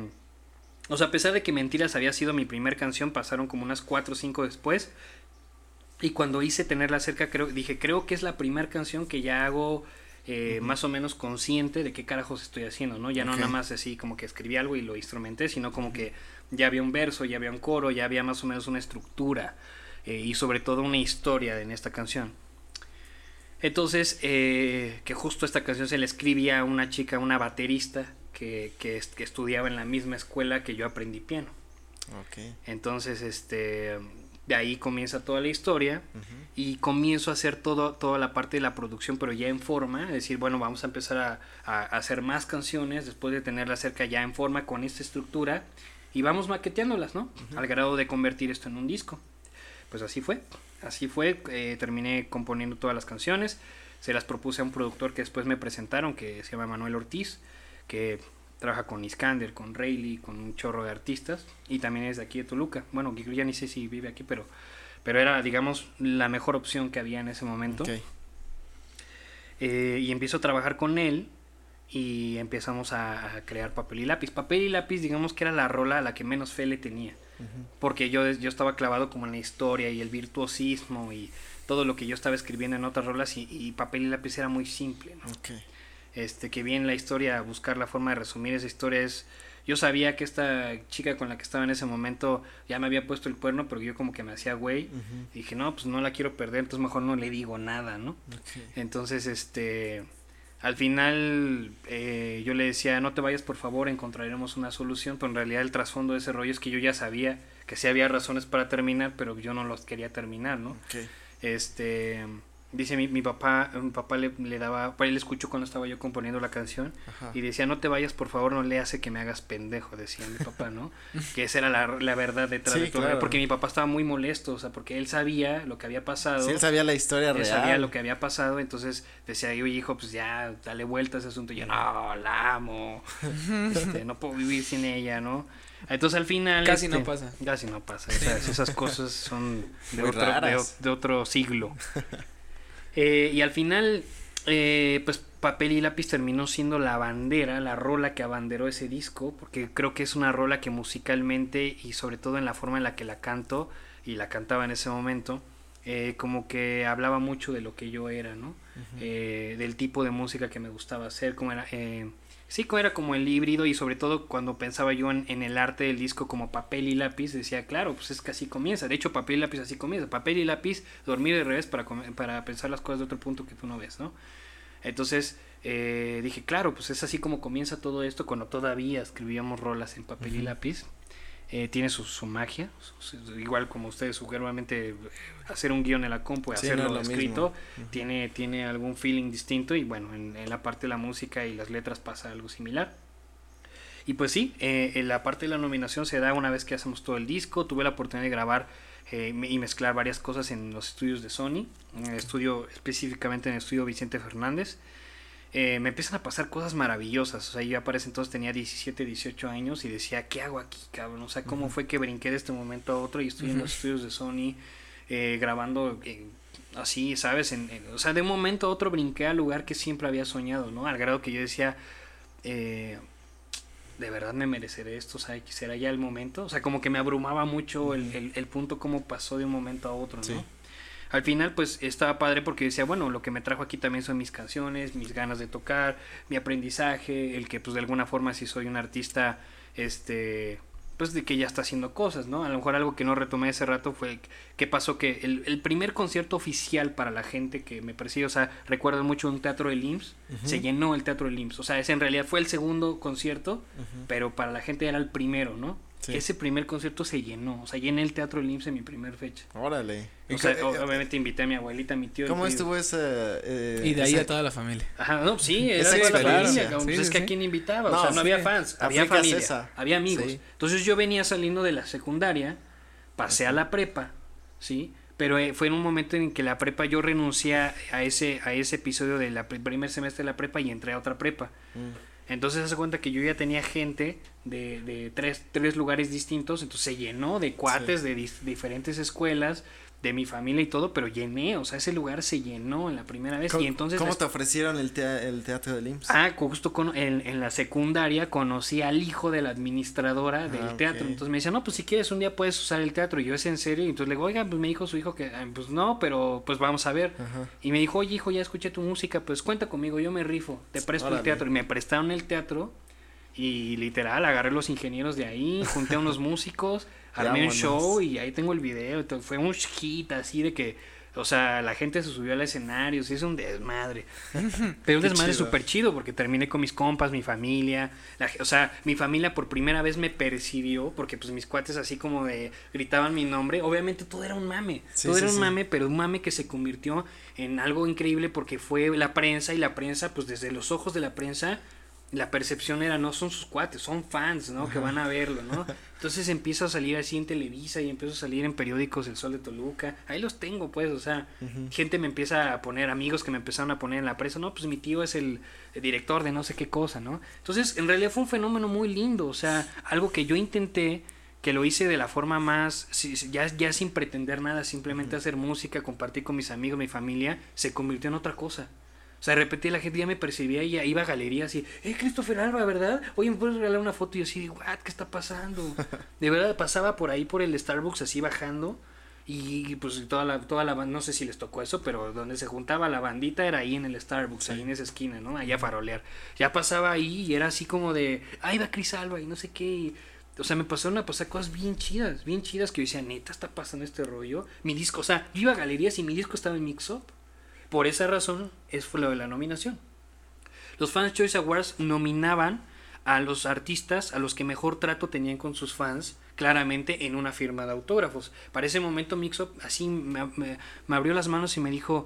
o sea, a pesar de que Mentiras había sido mi primer canción, pasaron como unas cuatro o cinco después. Y cuando hice Tenerla Cerca, creo, dije, creo que es la primera canción que ya hago eh, más o menos consciente de qué carajos estoy haciendo, ¿no? Ya no nada más así como que escribí algo y lo instrumenté, sino como que ya había un verso, ya había un coro, ya había más o menos una estructura eh, y sobre todo una historia en esta canción. Entonces, eh, que justo esta canción se le escribía a una chica, una baterista, que, que, que estudiaba en la misma escuela que yo aprendí piano. Ok. Entonces, este, de ahí comienza toda la historia y comienzo a hacer todo, toda la parte de la producción, pero ya en forma, es decir, bueno, vamos a empezar a, a hacer más canciones después de tenerla cerca ya en forma con esta estructura y vamos maqueteándolas, ¿no? Al grado de convertir esto en un disco. Pues así fue, así fue, eh, terminé componiendo todas las canciones, se las propuse a un productor que después me presentaron, que se llama Manuel Ortiz, que trabaja con Iskander, con Rayleigh, con un chorro de artistas y también es de aquí de Toluca. Bueno, ya ni sé si vive aquí, pero, pero era, digamos, la mejor opción que había en ese momento. Ok. Eh, y empiezo a trabajar con él y empezamos a, crear papel y lápiz. Papel y lápiz, digamos que era la rola a la que menos fe le tenía. Porque yo, yo estaba clavado como en la historia y el virtuosismo y todo lo que yo estaba escribiendo en otras rolas y, y papel y lápiz era muy simple, ¿no? Ok. Este, que bien la historia, buscar la forma de resumir esa historia es... Yo sabía que esta chica con la que estaba en ese momento ya me había puesto el cuerno, pero yo como que me hacía güey. Y dije, no, pues no la quiero perder, entonces mejor no le digo nada, ¿no? Ok. Entonces, este, al final eh, yo le decía, no te vayas por favor, encontraremos una solución, pero en realidad el trasfondo de ese rollo es que yo ya sabía que sí había razones para terminar, pero yo no los quería terminar, ¿no? Este, dice mi, mi papá, mi papá le, le daba, pues él escuchó cuando estaba yo componiendo la canción Ajá. y decía, no te vayas por favor, no le hace que me hagas pendejo, decía mi papá, ¿no? que esa era la, la verdad detrás Sí, de todo, claro. porque mi papá estaba muy molesto, o sea, porque él sabía lo que había pasado. Sí, él sabía la historia Él real. sabía lo que había pasado, entonces decía, oye hijo, pues ya, dale vuelta a ese asunto. Y yo, no, la amo, este, no puedo vivir sin ella, ¿no? Entonces al final... Casi este, no pasa. Casi no pasa, esas, esas cosas son de otro, de, de otro siglo. Eh, y al final, eh, pues papel y lápiz terminó siendo la bandera, la rola que abanderó ese disco, porque creo que es una rola que musicalmente y sobre todo en la forma en la que la canto y la cantaba en ese momento, eh, como que hablaba mucho de lo que yo era, ¿no? Eh, del tipo de música que me gustaba hacer, como era... Eh, Sí, era como el híbrido y sobre todo cuando pensaba yo en, en el arte del disco como papel y lápiz, decía, claro, pues es que así comienza. De hecho, papel y lápiz así comienza. Papel y lápiz, dormir de revés para, para pensar las cosas de otro punto que tú no ves, ¿no? Entonces eh, dije, claro, pues es así como comienza todo esto cuando todavía escribíamos rolas en papel y lápiz. Eh, tiene su, su magia, su- su- igual como ustedes seguramente eh, hacer un guion en la compu y Sí, hacerlo no es lo escrito, tiene, tiene algún feeling distinto y bueno, en, en la parte de la música y las letras pasa algo similar. Y pues sí, eh, en la parte de la nominación se da una vez que hacemos todo el disco, tuve la oportunidad de grabar eh, y mezclar varias cosas en los estudios de Sony, en el estudio específicamente en el estudio Vicente Fernández. Eh, me empiezan a pasar cosas maravillosas, o sea, yo para ese entonces tenía 17, 18 años y decía, ¿qué hago aquí, cabrón? O sea, ¿cómo fue que brinqué de este momento a otro y estoy en los estudios de Sony eh, grabando eh, así, ¿sabes? En, en- o sea, de un momento a otro brinqué al lugar que siempre había soñado, ¿no? Al grado que yo decía, eh, ¿de verdad me mereceré esto? O sea, ¿será ya el momento? O sea, como que me abrumaba mucho el, el, el punto cómo pasó de un momento a otro, ¿no? Sí. Al final, pues estaba padre porque decía, bueno, lo que me trajo aquí también son mis canciones, mis ganas de tocar, mi aprendizaje, el que, pues de alguna forma, si soy un artista, este, pues de que ya está haciendo cosas, ¿no? A lo mejor algo que no retomé hace rato fue que pasó que el, el primer concierto oficial para la gente que me persigue, o sea, recuerdo mucho un teatro del IMSS, se llenó el teatro del IMSS, o sea, ese en realidad fue el segundo concierto, pero para la gente era el primero, ¿no? Sí. Ese primer concierto se llenó, o sea, llené el teatro del IMSS en mi primer fecha. Órale. O ¿Y sea, eh, obviamente invité a mi abuelita, a mi tío. ¿Cómo estuvo esa... eh, Y de ahí esa- a toda la familia. Ajá, no, sí, era Esa toda la experiencia. familia, Sí, pues es sí, que a quién invitaba, No, o sea, no sí. había fans, había familia, esa. había amigos. Sí. Entonces yo venía saliendo de la secundaria, pasé a la prepa, ¿sí? Pero eh, fue en un momento en que la prepa yo renuncié a ese a ese episodio del primer semestre de la prepa y entré a otra prepa. Mm. Entonces se cuenta que yo ya tenía gente de, de tres, tres lugares distintos, entonces se llenó de cuates de diferentes escuelas, de mi familia y todo, pero llené, o sea, ese lugar se llenó en la primera vez ¿Cómo, y entonces... ¿cómo te ofrecieron el, el teatro del IMSS? Ah, justo con, en, en la secundaria conocí al hijo de la administradora del Ah, teatro. Entonces me decía, no, pues si quieres un día puedes usar el teatro. Y yo, ¿es en serio? Y entonces le digo, oiga, pues me dijo su hijo que, "Ah, pues no, pero pues vamos a ver. Ajá. Y me dijo, oye, hijo, ya escuché tu música, pues cuenta conmigo, yo me rifo, te presto Órale. el teatro. Y me prestaron el teatro y literal agarré los ingenieros de ahí, junté a unos músicos, armé un show y ahí tengo el video. Fue un hit así de que O sea, la gente se subió al escenario, sí, es un desmadre. Pero un desmadre súper chido porque terminé con mis compas, mi familia. la o sea, mi familia por primera vez me percibió porque pues mis cuates así como de gritaban mi nombre. Obviamente todo era un mame. Sí, todo sí, era un sí. mame, pero un mame que se convirtió en algo increíble porque fue la prensa y la prensa, pues desde los ojos de la prensa, la percepción era no son sus cuates, son fans, ¿no? Que van a verlo, ¿no? Entonces empieza a salir así en Televisa y empiezo a salir en periódicos El Sol de Toluca. Ahí los tengo, pues, o sea, gente me empieza a poner, amigos que me empezaron a poner en la prensa, no, pues mi tío es el, el director de no sé qué cosa, ¿no? Entonces, en realidad fue un fenómeno muy lindo, o sea, algo que yo intenté que lo hice de la forma más, ya, ya sin pretender nada, simplemente hacer música, compartir con mis amigos, mi familia, se convirtió en otra cosa. O sea, de repente la gente ya me percibía y ya iba a galerías y, eh, Christopher Alba, ¿verdad? Oye, ¿me puedes regalar una foto? Y yo así, what, ¿qué está pasando? De verdad, pasaba por ahí por el Starbucks así bajando y pues toda la, toda la no sé si les tocó eso, pero donde se juntaba la bandita era ahí en el Starbucks, ahí en esa esquina, ¿no? Allá a farolear. Ya pasaba ahí y era así como de, ahí va Chris Alba y no sé qué. y- o sea, me pasaron a pasar cosas bien chidas, bien chidas que yo decía, neta, está pasando este rollo. Mi disco, o sea, yo iba a galerías y mi disco estaba en Mix Up. Por esa razón, es lo de la nominación. Los Fans Choice Awards nominaban a los artistas a los que mejor trato tenían con sus fans, claramente en una firma de autógrafos. Para ese momento Mixup así me abrió las manos y me dijo,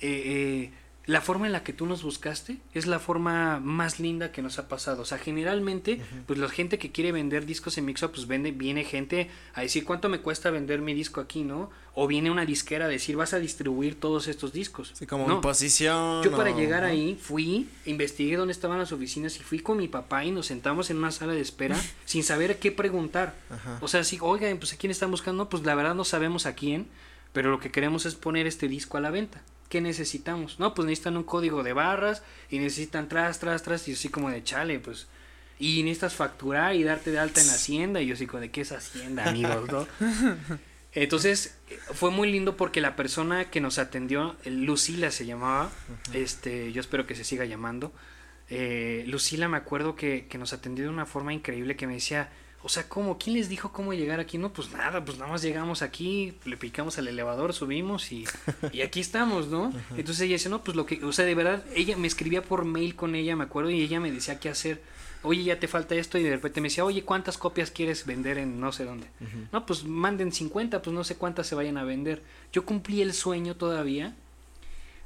eh, eh, la forma en la que tú nos buscaste es la forma más linda que nos ha pasado. O sea, generalmente, pues la gente que quiere vender discos en Mixup, pues vende, viene gente a decir cuánto me cuesta vender mi disco aquí, ¿no? O viene una disquera a decir vas a distribuir todos estos discos. Sí, como No. en posición. Yo para o- llegar ahí fui, investigué dónde estaban las oficinas y fui con mi papá y nos sentamos en una sala de espera sin saber qué preguntar. Ajá. O sea, sí, oigan, pues a quién están buscando, pues la verdad no sabemos a quién, pero lo que queremos es poner este disco a la venta. ¿Qué necesitamos? No, pues necesitan un código de barras y necesitan tras, tras, tras, y yo así como de chale, pues. Y necesitas facturar y darte de alta en Hacienda, y yo así como de qué es Hacienda, amigos, ¿no? Entonces, fue muy lindo porque la persona que nos atendió, eh, Lucila se llamaba, este, yo espero que se siga llamando. eh, Lucila me acuerdo que, que nos atendió de una forma increíble que me decía, o sea, ¿cómo? ¿Quién les dijo cómo llegar aquí? No, pues nada, pues nada más llegamos aquí, le picamos al elevador, subimos y, y aquí estamos, ¿no? Entonces ella dice, no, pues lo que, o sea, de verdad, ella me escribía por mail con ella, me acuerdo, y ella me decía qué hacer. Oye, ya te falta esto, y de repente me decía, oye, ¿cuántas copias quieres vender en no sé dónde? No, pues manden 50, pues no sé cuántas se vayan a vender. Yo cumplí el sueño todavía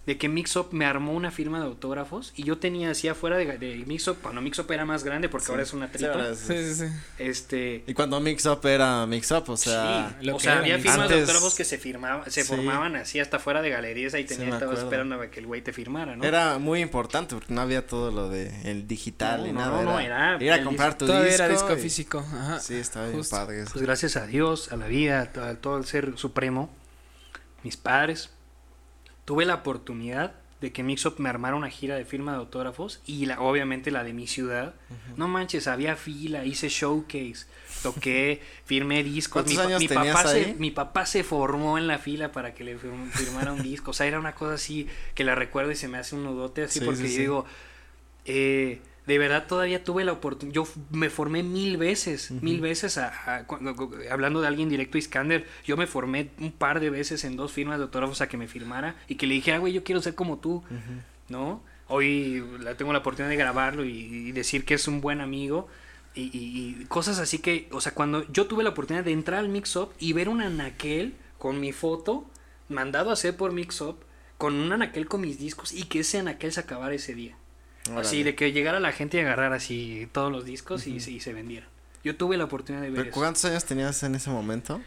de que Mixup me armó una firma de autógrafos y yo tenía así afuera de, de Mixup, cuando Mixup era más grande porque Sí. ahora es una Sí, tripa. ahora es- Sí, sí, sí. Este, Y cuando Mix Up era Mix Up, o sea. sí, lo o que sea, era había Mixup. firmas de autógrafos que se firmaban, se Sí. formaban así hasta fuera de galerías ahí Sí, tenía me estaba acuerdo. esperando a que el güey te firmara, ¿no? Era muy importante porque no había todo lo de el digital No, ni no, nada. no, era ir a el comprar tu disco. era disco y- físico. Ajá. Sí, estaba bien padre. eso. Pues gracias a Dios, a la vida, a todo el ser supremo, mis padres, tuve la oportunidad de que Mixup me armara una gira de firma de autógrafos y la, obviamente la de mi ciudad. No manches, había fila, hice showcase, toqué, firmé discos. ¿Cuántos mi, años papá ahí? Se, mi papá se formó en la fila para que le fir- firmara un disco. O sea, era una cosa así que la recuerdo y se me hace un nudote así Sí, porque sí, yo sí. digo, eh, de verdad todavía tuve la oportunidad, yo me formé mil veces, mil veces, a, a- cuando- cu- hablando de alguien directo, Iskander, yo me formé un par de veces en dos firmas de autógrafos a que me firmara y que le dijera, güey, yo quiero ser como tú, ¿no? Hoy la, tengo la oportunidad de grabarlo y, y decir que es un buen amigo. Y, y- y cosas así que, o sea, cuando yo tuve la oportunidad de entrar al Mix-Up y ver un anaquel con mi foto, mandado a hacer por Mix-Up, con un anaquel con mis discos y que ese anaquel se acabara ese día. Así de que llegara la gente y agarrara así todos los discos y, se- y se vendieran. Yo tuve la oportunidad de ver ¿Pero eso. ¿Cuántos años tenías en ese momento?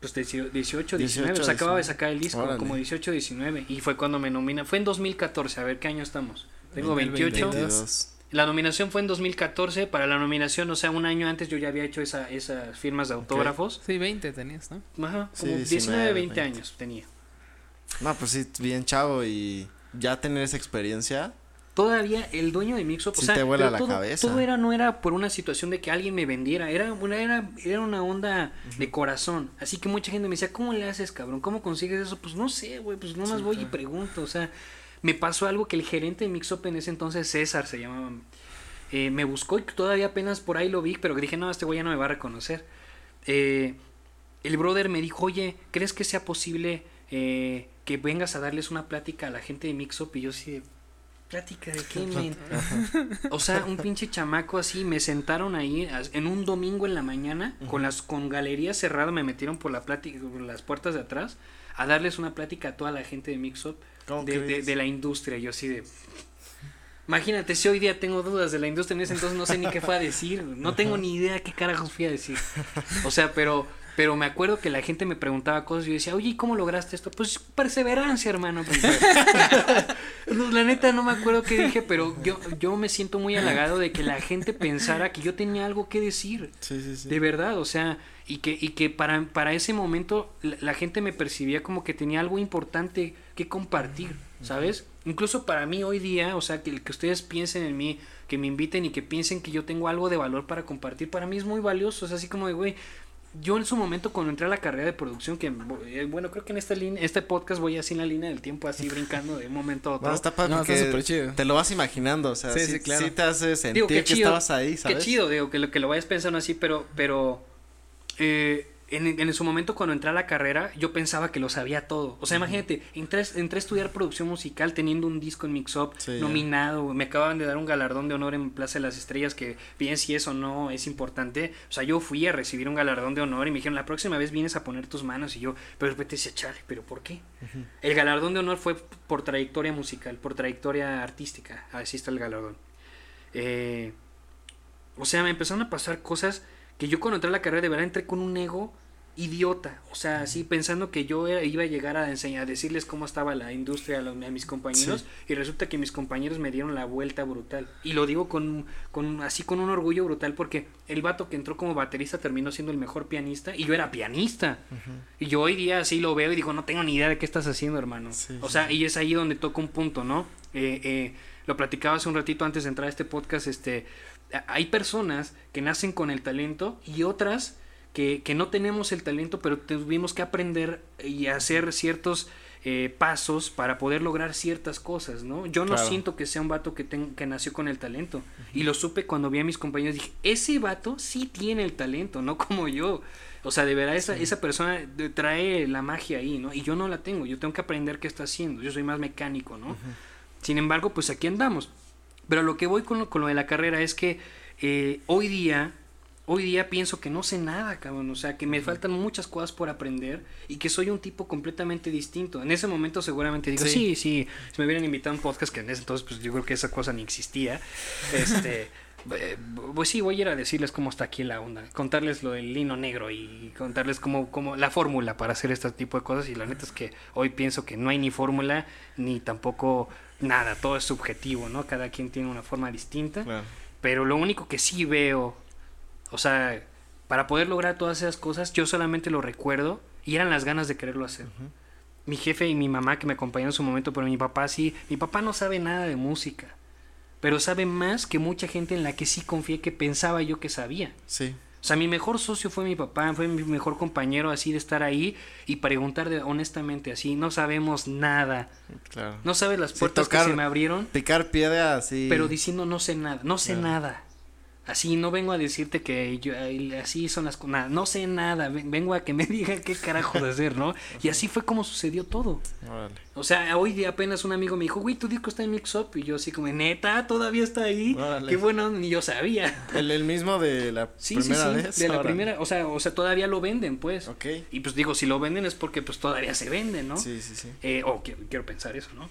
Pues 18, 18 19, 18, o sea, acababa de 19. sacar el disco, Órale. como 18, 19, y fue cuando me nomina, fue en 2014, a ver qué año estamos. Tengo 28. 2022. 22. La nominación fue en 2014, para la nominación, o sea, un año antes yo ya había hecho esa, esas firmas de autógrafos. Sí, 20 tenías, ¿no? Ajá, Sí, como 19, 19, 20 20. años tenía. No, pues sí, bien chavo y ya tener esa experiencia. Todavía el dueño de Mixup, o Sí sea, te vuela la todo, cabeza. todo era no era por una situación de que alguien me vendiera, era una era era una onda de corazón. Así que mucha gente me decía, "¿Cómo le haces, cabrón? ¿Cómo consigues eso?" Pues no sé, güey, pues nomás Sí, voy y pregunto, o sea, me pasó algo que el gerente de Mixup en ese entonces César se llamaba eh, me buscó y todavía apenas por ahí lo vi, pero dije, no, este güey ya no me va a reconocer. Eh, el brother me dijo, oye, ¿crees que sea posible eh, que vengas a darles una plática a la gente de Mixup y yo sí plática de qué, men? O sea, un pinche chamaco así, me sentaron ahí en un domingo en la mañana, con las con galerías cerradas, me metieron por la plática, por las puertas de atrás, a darles una plática a toda la gente de Mixup ¿Cómo de, de, de la industria. Yo así de. Imagínate, si hoy día tengo dudas de la industria, en ese entonces no sé ni qué fue a decir. No tengo ni idea qué carajos fui a decir. O sea, pero, pero me acuerdo que la gente me preguntaba cosas y yo decía, oye, ¿y cómo lograste esto? Pues perseverancia, hermano. Pues, no, la neta no me acuerdo qué dije, pero yo, yo me siento muy halagado de que la gente pensara que yo tenía algo que decir. Sí, sí, sí. De verdad, o sea, y que, y que para, para ese momento la, la gente me percibía como que tenía algo importante que compartir, ¿sabes? Incluso para mí hoy día, o sea, que, que ustedes piensen en mí, que me inviten y que piensen que yo tengo algo de valor para compartir, para mí es muy valioso, es así como de, güey, yo en su momento cuando entré a la carrera de producción, que eh, bueno, creo que en esta línea, este podcast voy así en la línea del tiempo, así brincando de un momento a otro. No, está padre No, está chido. te lo vas imaginando, o sea, Sí, sí, sí, claro. sí te hace sentir Digo, que chido, estabas ahí, ¿sabes? Qué chido, digo, que lo, que lo vayas pensando así, pero, pero eh, en, en su momento cuando entré a la carrera, yo pensaba que lo sabía todo. O sea, imagínate, entré, entré a estudiar producción musical teniendo un disco en Mix Up, Sí, nominado, me acababan de dar un galardón de honor en Plaza de las Estrellas, que bien si eso no es importante. O sea, yo fui a recibir un galardón de honor y me dijeron, la próxima vez vienes a poner tus manos y yo, pero después te decía, chale, pero ¿por qué? El galardón de honor fue por trayectoria musical, por trayectoria artística. Así está el galardón. Eh, o sea, me empezaron a pasar cosas que yo cuando entré a la carrera de verdad entré con un ego idiota. O sea, así pensando que yo era- iba a llegar a enseñar, a decirles cómo estaba la industria a, los- a mis compañeros. Y resulta que mis compañeros me dieron la vuelta brutal. Y lo digo con, con así con un orgullo brutal porque el vato que entró como baterista terminó siendo el mejor pianista. Y yo era pianista. Y yo hoy día así lo veo y digo, no tengo ni idea de qué estás haciendo, hermano. Sí, o sí, sea, y es ahí donde toca un punto, ¿no? Eh, eh, lo platicaba hace un ratito antes de entrar a este podcast, este, hay personas que nacen con el talento y otras que, que no tenemos el talento, pero tuvimos que aprender y hacer ciertos eh, pasos para poder lograr ciertas cosas, ¿no? Yo no Claro. siento que sea un vato que, ten- que nació con el talento. Y lo supe cuando vi a mis compañeros, dije, ese vato sí tiene el talento, no como yo. O sea, de verdad, esa, esa persona trae la magia ahí, ¿no? Y yo no la tengo, yo tengo que aprender qué está haciendo, yo soy más mecánico, ¿no? Sin embargo, pues aquí andamos. Pero lo que voy con lo, con lo de la carrera es que eh, hoy día, hoy día pienso que no sé nada, cabrón. O sea, que me faltan muchas cosas por aprender y que soy un tipo completamente distinto. En ese momento seguramente digo, sí, Sí. sí, si me hubieran invitado a un podcast que en ese entonces, pues yo creo que esa cosa ni existía. Este... eh, Pues sí, voy a ir a decirles cómo está aquí la onda, contarles lo del lino negro y contarles cómo, cómo la fórmula para hacer este tipo de cosas. Y la neta es que hoy pienso que no hay ni fórmula ni tampoco nada, todo es subjetivo, ¿no? Cada quien tiene una forma distinta, Claro. pero lo único que sí veo, o sea, para poder lograr todas esas cosas, yo solamente lo recuerdo y eran las ganas de quererlo hacer. Mi jefe y mi mamá que me acompañaron en su momento, pero mi papá sí, mi papá no sabe nada de música, pero sabe más que mucha gente en la que sí confié que pensaba yo que sabía. Sí. O sea, mi mejor socio fue mi papá, fue mi mejor compañero así de estar ahí y preguntar de, honestamente así, no sabemos nada. Claro. No sabes las Sí, puertas tocar- que se me abrieron, Picar piedra así. pero diciendo no sé nada, no sé Claro. nada. Así no vengo a decirte que yo, así son las cosas, no sé nada, ven- vengo a que me digan qué carajo de hacer, ¿no? Y así fue como sucedió todo. Órale. O sea, hoy día apenas un amigo me dijo, güey, tu disco está en Mix Up. Y yo así como, neta, todavía está ahí. Qué bueno, ni yo sabía. El, el mismo de la Sí, primera sí, sí. vez. De la primera, o sea, o sea, todavía lo venden, pues. Ok. Y pues digo, si lo venden es porque pues todavía se venden, ¿no? Sí, sí, sí. Eh, o quiero, quiero pensar eso, ¿no?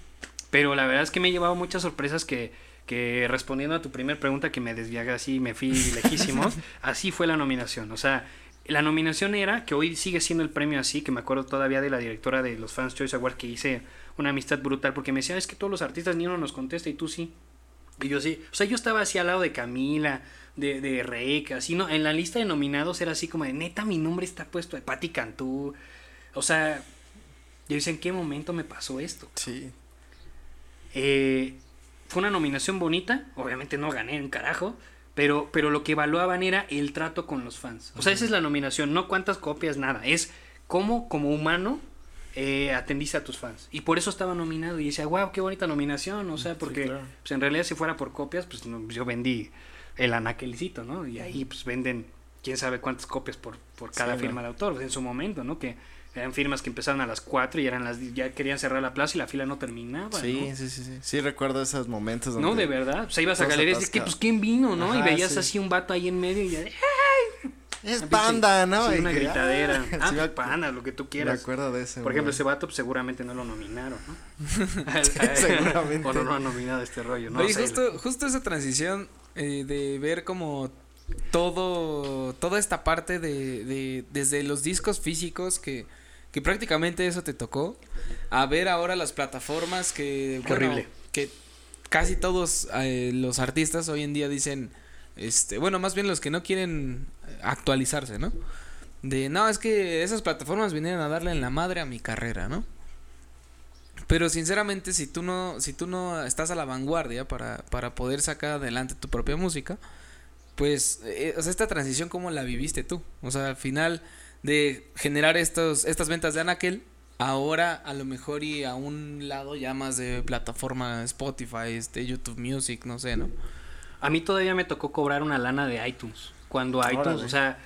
Pero la verdad es que me he llevado muchas sorpresas que, que respondiendo a tu primera pregunta que me desviaga así, me fui lejísimos, así fue la nominación. O sea, la nominación era, que hoy sigue siendo el premio así, que me acuerdo todavía de la directora de los Fans Choice Awards que hice una amistad brutal porque me decía, es que todos los artistas ni uno nos contesta y tú sí. Y yo sí, o sea, yo estaba así al lado de Camila, de, de así, ¿no? En la lista de nominados era así como de, neta, mi nombre está puesto de Patti Cantú. O sea, yo decía, ¿en qué momento me pasó esto? Sí. Eh, fue una nominación bonita, obviamente no gané un carajo, pero, pero lo que evaluaban era el trato con los fans. O sea, esa es la nominación, no cuántas copias, nada, es cómo como humano eh, atendiste a tus fans. Y por eso estaba nominado y decía, wow, qué bonita nominación, o sea, porque claro. pues, en realidad si fuera por copias, pues no, yo vendí el anaquelcito, ¿no? Y ahí pues venden quién sabe cuántas copias por, por cada Sí, firma de autor pues, en su momento, ¿no? Que eran firmas que empezaron a las 4 y eran las ya querían cerrar la plaza y la fila no terminaba, Sí, ¿no? sí, sí, sí. Sí recuerdo esos momentos donde... No, de verdad. O sea, ibas a galerías y es que, pues, ¿quién vino, no? y veías sí. así un vato ahí en medio y ya de, Es banda, ¿no? Sí, una que, gritadera. ah, sí, me pues, panda, lo que tú Me quieras. acuerdo de ese. Por ejemplo, güey. ese vato pues, seguramente no lo nominaron, ¿no? Seguramente. o no lo han nominado a este rollo, ¿no? Oye, justo, justo esa transición eh, de ver como todo, toda esta parte de, de desde los discos físicos que, que prácticamente eso te tocó, a ver ahora las plataformas que, horrible. que casi todos eh, los artistas hoy en día dicen, este, bueno, más bien los que no quieren actualizarse, ¿no? De, no, es que esas plataformas vinieron a darle en la madre a mi carrera, ¿no? Pero sinceramente, si tú no, si tú no estás a la vanguardia para, para poder sacar adelante tu propia música, pues, eh, o sea, esta transición, ¿cómo la viviste tú? O sea, al final de generar estos, estas ventas de Anakel, ahora a lo mejor y a un lado ya más de plataforma Spotify, este, YouTube Music, no sé, ¿no? A mí todavía me tocó cobrar una lana de iTunes. Cuando iTunes, Órale. o sea,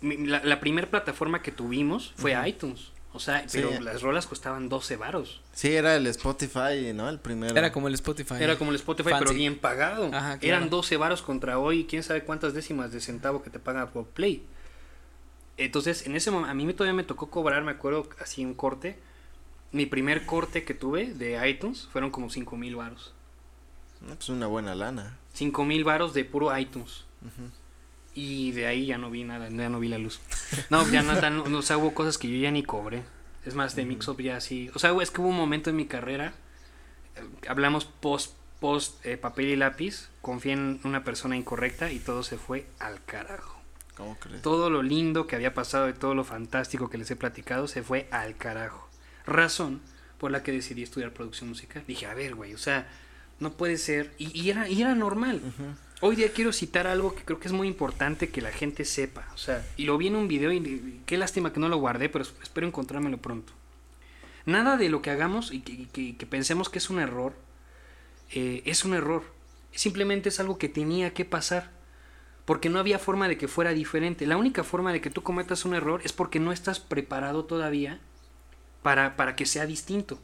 mi- la, la primera plataforma que tuvimos fue iTunes. O sea, Sí. pero las rolas costaban 12 varos. Sí, era el Spotify, ¿no? El primero. Era como el Spotify. Era como el Spotify, pero bien pagado. Ajá, claro. Eran 12 varos contra hoy, quién sabe cuántas décimas de centavo que te paga por Play. Entonces, en ese momento, a mí todavía me tocó cobrar, me acuerdo, así un corte. Mi primer corte que tuve de iTunes fueron como 5 mil varos. No, pues una buena lana. 5 mil varos de puro iTunes. Y de ahí ya no vi nada, ya no vi la luz. No, ya no, tan- o sea, hubo cosas que yo ya ni cobré. Es más, de Mixup ya sí. O sea, es que hubo un momento en mi carrera, eh, hablamos post, post eh, papel y lápiz, confié en una persona incorrecta y todo se fue al carajo. ¿Cómo crees? Todo lo lindo que había pasado y todo lo fantástico que les he platicado se fue al carajo. Razón por la que decidí estudiar producción musical. Dije, a ver, güey, o sea, no puede ser. Y, y era, y era normal. Hoy día quiero citar algo que creo que es muy importante que la gente sepa. O sea, y lo vi en un video y, y qué lástima que no lo guardé, pero es- espero encontrármelo pronto. Nada de lo que hagamos y que, que- que pensemos que es un error, eh, es un error. Simplemente es algo que tenía que pasar. Porque no había forma de que fuera diferente. La única forma de que tú cometas un error es porque no estás preparado todavía para, para que sea distinto.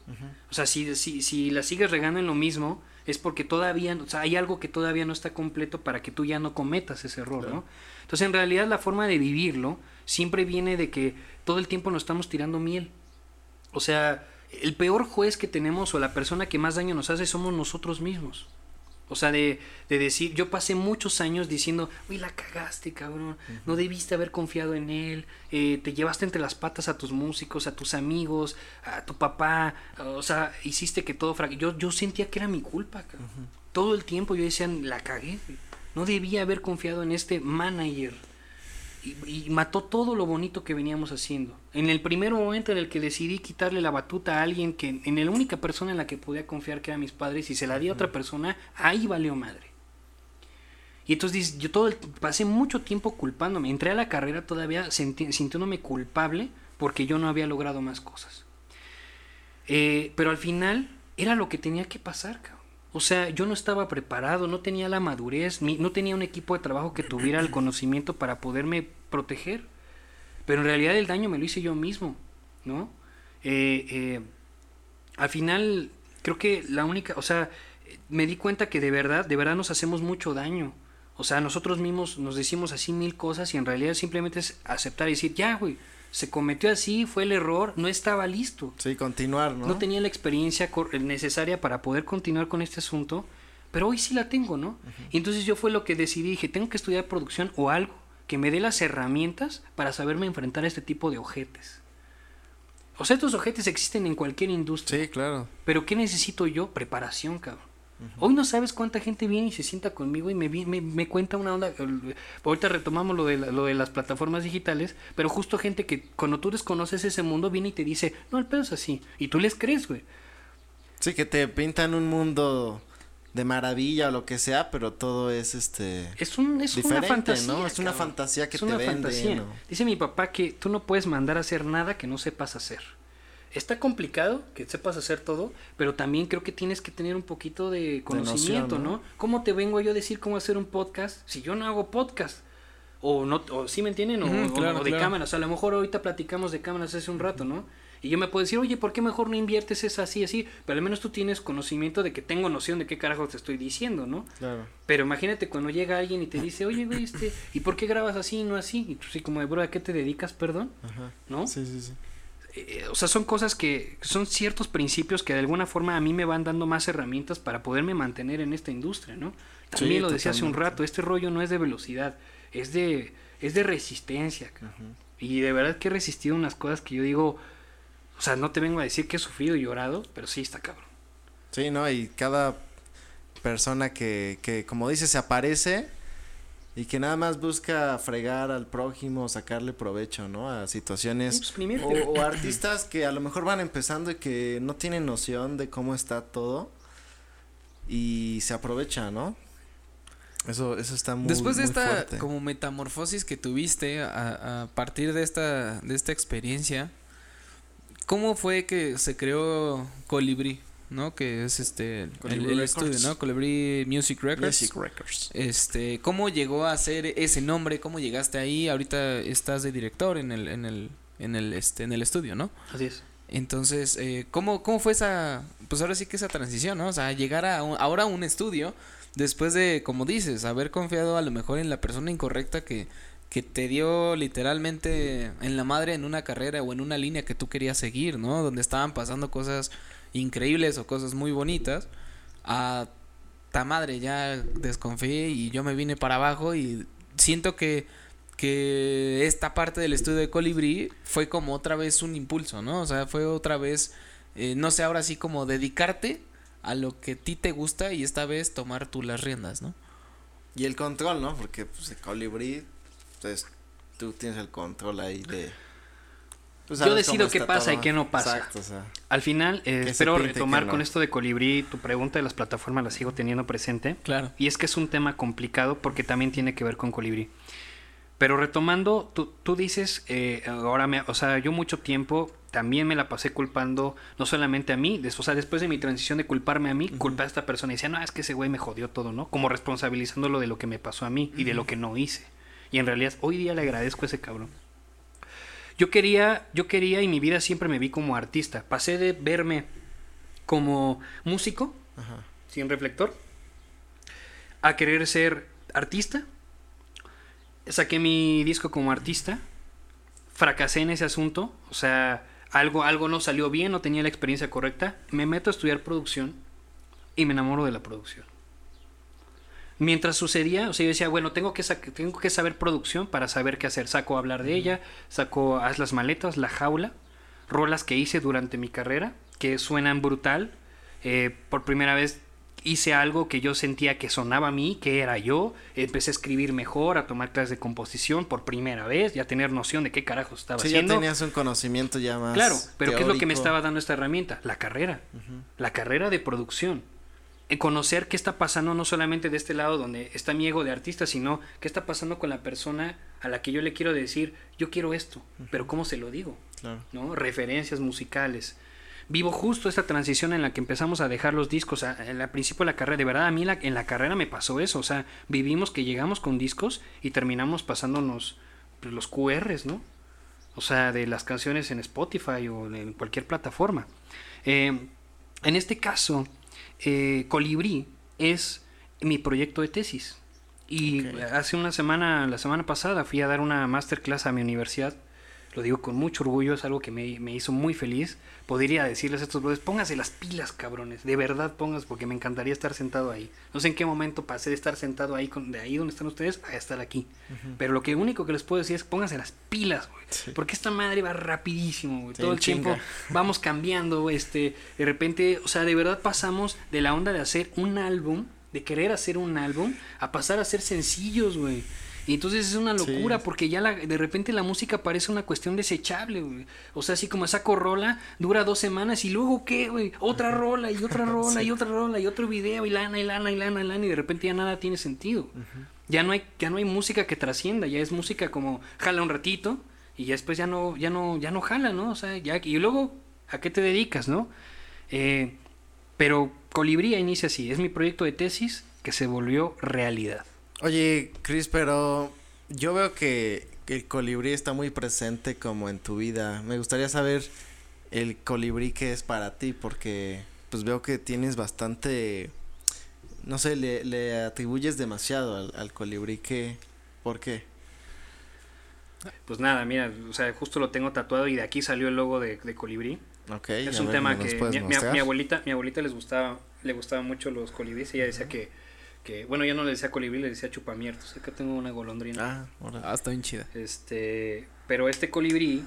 O sea, si, si, si la sigues regando en lo mismo, es porque todavía, o sea, hay algo que todavía no está completo para que tú ya no cometas ese error, Claro. ¿no? Entonces, en realidad, la forma de vivirlo siempre viene de que todo el tiempo nos estamos tirando miel. O sea, el peor juez que tenemos o la persona que más daño nos hace somos nosotros mismos. O sea, de, de decir, yo pasé muchos años diciendo, uy, la cagaste, cabrón, no debiste haber confiado en él, eh, te llevaste entre las patas a tus músicos, a tus amigos, a tu papá, o sea, hiciste que todo yo Yo sentía que era mi culpa, cabrón. Todo el tiempo yo decía, la cagué, no debía haber confiado en este manager. Y, y mató todo lo bonito que veníamos haciendo. En el primer momento en el que decidí quitarle la batuta a alguien que, en la única persona en la que podía confiar que eran mis padres y se la di a otra persona, ahí valió madre. Y entonces yo todo el- pasé mucho tiempo culpándome. Entré a la carrera todavía sintiéndome culpable porque yo no había logrado más cosas. Eh, pero al final era lo que tenía que pasar, cabrón. O sea, yo no estaba preparado, no tenía la madurez, ni, no tenía un equipo de trabajo que tuviera el conocimiento para poderme proteger. Pero en realidad el daño me lo hice yo mismo, ¿no? Eh, eh, al final, creo que la única, o sea, me di cuenta que de verdad, de verdad nos hacemos mucho daño. O sea, nosotros mismos nos decimos así mil cosas y en realidad simplemente es aceptar y decir, ya, güey, se cometió así, fue el error, no estaba listo. Sí, continuar, ¿no? No tenía la experiencia necesaria para poder continuar con este asunto, pero hoy sí la tengo, ¿no? Y entonces yo fue lo que decidí, dije, tengo que estudiar producción o algo que me dé las herramientas para saberme enfrentar a este tipo de ojetes. O sea, estos ojetes existen en cualquier industria, Sí, claro. pero ¿qué necesito yo? Preparación, cabrón. Hoy no sabes cuánta gente viene y se sienta conmigo y me, me, me cuenta una onda. Ahorita retomamos lo de, la- lo de las plataformas digitales, pero justo gente que cuando tú desconoces ese mundo viene y te dice, no, el pedo es así. Y tú les crees, güey. Sí, que te pintan un mundo de maravilla o lo que sea, pero todo es este... Es, un, es una Diferente, fantasía. ¿no? Es una cabrón. fantasía que Es te una fantasía. ¿no? Dice mi papá que tú no puedes mandar a hacer nada que no sepas hacer. Está complicado que sepas hacer todo, pero también creo que tienes que tener un poquito de conocimiento, noción, ¿no? ¿no? ¿Cómo te vengo yo a decir cómo hacer un podcast si yo no hago podcast? o no, o sí me entienden, o, claro, de claro. cámaras. A lo mejor ahorita platicamos de cámaras hace un rato, ¿no? Y yo me puedo decir, oye, ¿por qué mejor no inviertes esa así, así? Pero al menos tú tienes conocimiento de que tengo noción de qué carajo te estoy diciendo, ¿no? Claro. Pero imagínate cuando llega alguien y te dice, oye, güey, este, ¿y por qué grabas así y no así? Y tú sí, como de, bro, ¿a qué te dedicas, perdón? Ajá. ¿No? Sí, sí, sí. Eh, o sea, son cosas que son ciertos principios que de alguna forma a mí me van dando más herramientas para poderme mantener en esta industria, ¿no? También Sí, lo decía hace un rato, este rollo no es de velocidad, es de es de resistencia. Y de verdad que he resistido unas cosas que yo digo, o sea, no te vengo a decir que he sufrido y llorado, pero sí está cabrón. Sí, ¿no? Y cada persona que, que, como dices, se aparece y que nada más busca fregar al prójimo, sacarle provecho, ¿no? A situaciones. O, o artistas que a lo mejor van empezando y que no tienen noción de cómo está todo y se aprovechan, ¿no? Eso, eso está muy Después de muy esta fuerte. como metamorfosis que tuviste a, a partir de esta, de esta experiencia, ¿cómo fue que se creó Colibrí? ¿No? Que es este el, estudio, ¿no? Colibrí Music Records. Music Records. Este, ¿cómo llegó a ser ese nombre? ¿Cómo llegaste ahí? Ahorita estás de director en el, en el, en el, este, en el estudio, ¿no? Así es. Entonces, eh, ¿cómo, ¿cómo fue esa, pues ahora sí que esa transición, ¿no? O sea, llegar a un- ahora a un estudio después de, como dices, haber confiado a lo mejor en la persona incorrecta que, que te dio literalmente en la madre en una carrera o en una línea que tú querías seguir, ¿no? Donde estaban pasando cosas increíbles o cosas muy bonitas a ta madre, ya desconfié y yo me vine para abajo y siento que que esta parte del estudio de Colibrí fue como otra vez un impulso, ¿no? O sea, fue otra vez, eh, no sé, ahora sí como dedicarte a lo que a ti te gusta y esta vez tomar tú las riendas, ¿no? Y el control, ¿no? Porque pues el colibrí, pues tú tienes el control ahí de... pues, Yo decido qué pasa y qué no pasa. Exacto, o sea. Al final, eh, espero pinte, retomar no. con esto de Colibrí, tu pregunta de las plataformas la sigo teniendo presente. Claro. Y es que es un tema complicado porque también tiene que ver con Colibrí. Pero retomando, tú, tú dices, eh, ahora me, o sea, yo mucho tiempo también me la pasé culpando, no solamente a mí, des- o sea, después de mi transición de culparme a mí, culpar a esta persona y decía, no, es que ese güey me jodió todo, ¿no? Como responsabilizándolo de lo que me pasó a mí y de lo que no hice. Y en realidad, hoy día le agradezco a ese cabrón. Yo quería, yo quería y mi vida siempre me vi como artista. Pasé de verme como músico, Ajá. sin reflector, a querer ser artista. Saqué mi disco como artista. Fracasé en ese asunto. O sea, algo, algo no salió bien, no tenía la experiencia correcta. Me meto a estudiar producción y me enamoro de la producción. Mientras sucedía, o sea, yo decía, bueno, tengo que, tengo que saber producción para saber qué hacer. Saco a hablar de ella, saco Haz las maletas, La jaula, rolas que hice durante mi carrera, que suenan brutal. Eh, por primera vez hice algo que yo sentía que sonaba a mí, que era yo. Empecé a escribir mejor, a tomar clases de composición por primera vez, y a tener noción de qué carajo estaba Sí, ya haciendo. tenías un conocimiento ya más Claro, pero ¿qué es lo que me estaba dando esta herramienta? La carrera. La carrera de producción. En conocer qué está pasando no solamente de este lado donde está mi ego de artista, sino qué está pasando con la persona a la que yo le quiero decir, yo quiero esto, pero ¿cómo se lo digo? Claro. ¿no? Referencias musicales. Vivo justo esta transición en la que empezamos a dejar los discos. a- En principio de la carrera, de verdad, a mí la- en la carrera me pasó eso. O sea, vivimos que llegamos con discos y terminamos pasándonos pues, los QRs, ¿no? O sea, de las canciones en Spotify o en cualquier plataforma. Eh, en este caso, eh, Colibrí es mi proyecto de tesis. Y hace una semana, la semana pasada, fui a dar una masterclass a mi universidad. Lo digo con mucho orgullo, es algo que me, me hizo muy feliz. Podría decirles a estos brothers, pónganse las pilas, cabrones. De verdad, pónganse, porque me encantaría estar sentado ahí. No sé en qué momento pasé de estar sentado ahí, con, de ahí donde están ustedes, a estar aquí. Pero lo que único que les puedo decir es pónganse las pilas, güey. Sí. Porque esta madre va rapidísimo, güey. Sí, Todo el tiempo vamos cambiando, este, de repente, o sea, de verdad pasamos de la onda de hacer un álbum, de querer hacer un álbum, a pasar a hacer sencillos, güey. Y entonces es una Sí. locura porque ya la- de repente la música parece una cuestión desechable, güey. O sea, así como saco rola, dura dos semanas y luego qué, güey, otra rola y otra rola y otra rola y otro video y lana y lana y lana y lana y de repente ya nada tiene sentido. Ya no hay ya no hay música que trascienda, ya es música como jala un ratito y ya después ya no ya no ya no jala, ¿no? O sea, ya y luego a qué te dedicas, ¿no? Eh, pero Colibrí inicia así, es mi proyecto de tesis que se volvió realidad. Oye, Chris, pero yo veo que, el colibrí está muy presente como en tu vida. Me gustaría saber el colibrí que es para ti, porque pues veo que tienes bastante, no sé, le, le atribuyes demasiado al, al colibrí. que ¿Por qué? Pues nada, mira, o sea, justo lo tengo tatuado y de aquí salió el logo de, de colibrí. Ok, es un ver, tema ¿me los que mi, mi- abuelita, mi abuelita les gustaba, le gustaban mucho los colibríes. Ella decía que, que, bueno, yo no le decía colibrí, le decía chupamiertos. Acá tengo una golondrina. Ah. Ah, está bien chida. Este, pero este colibrí,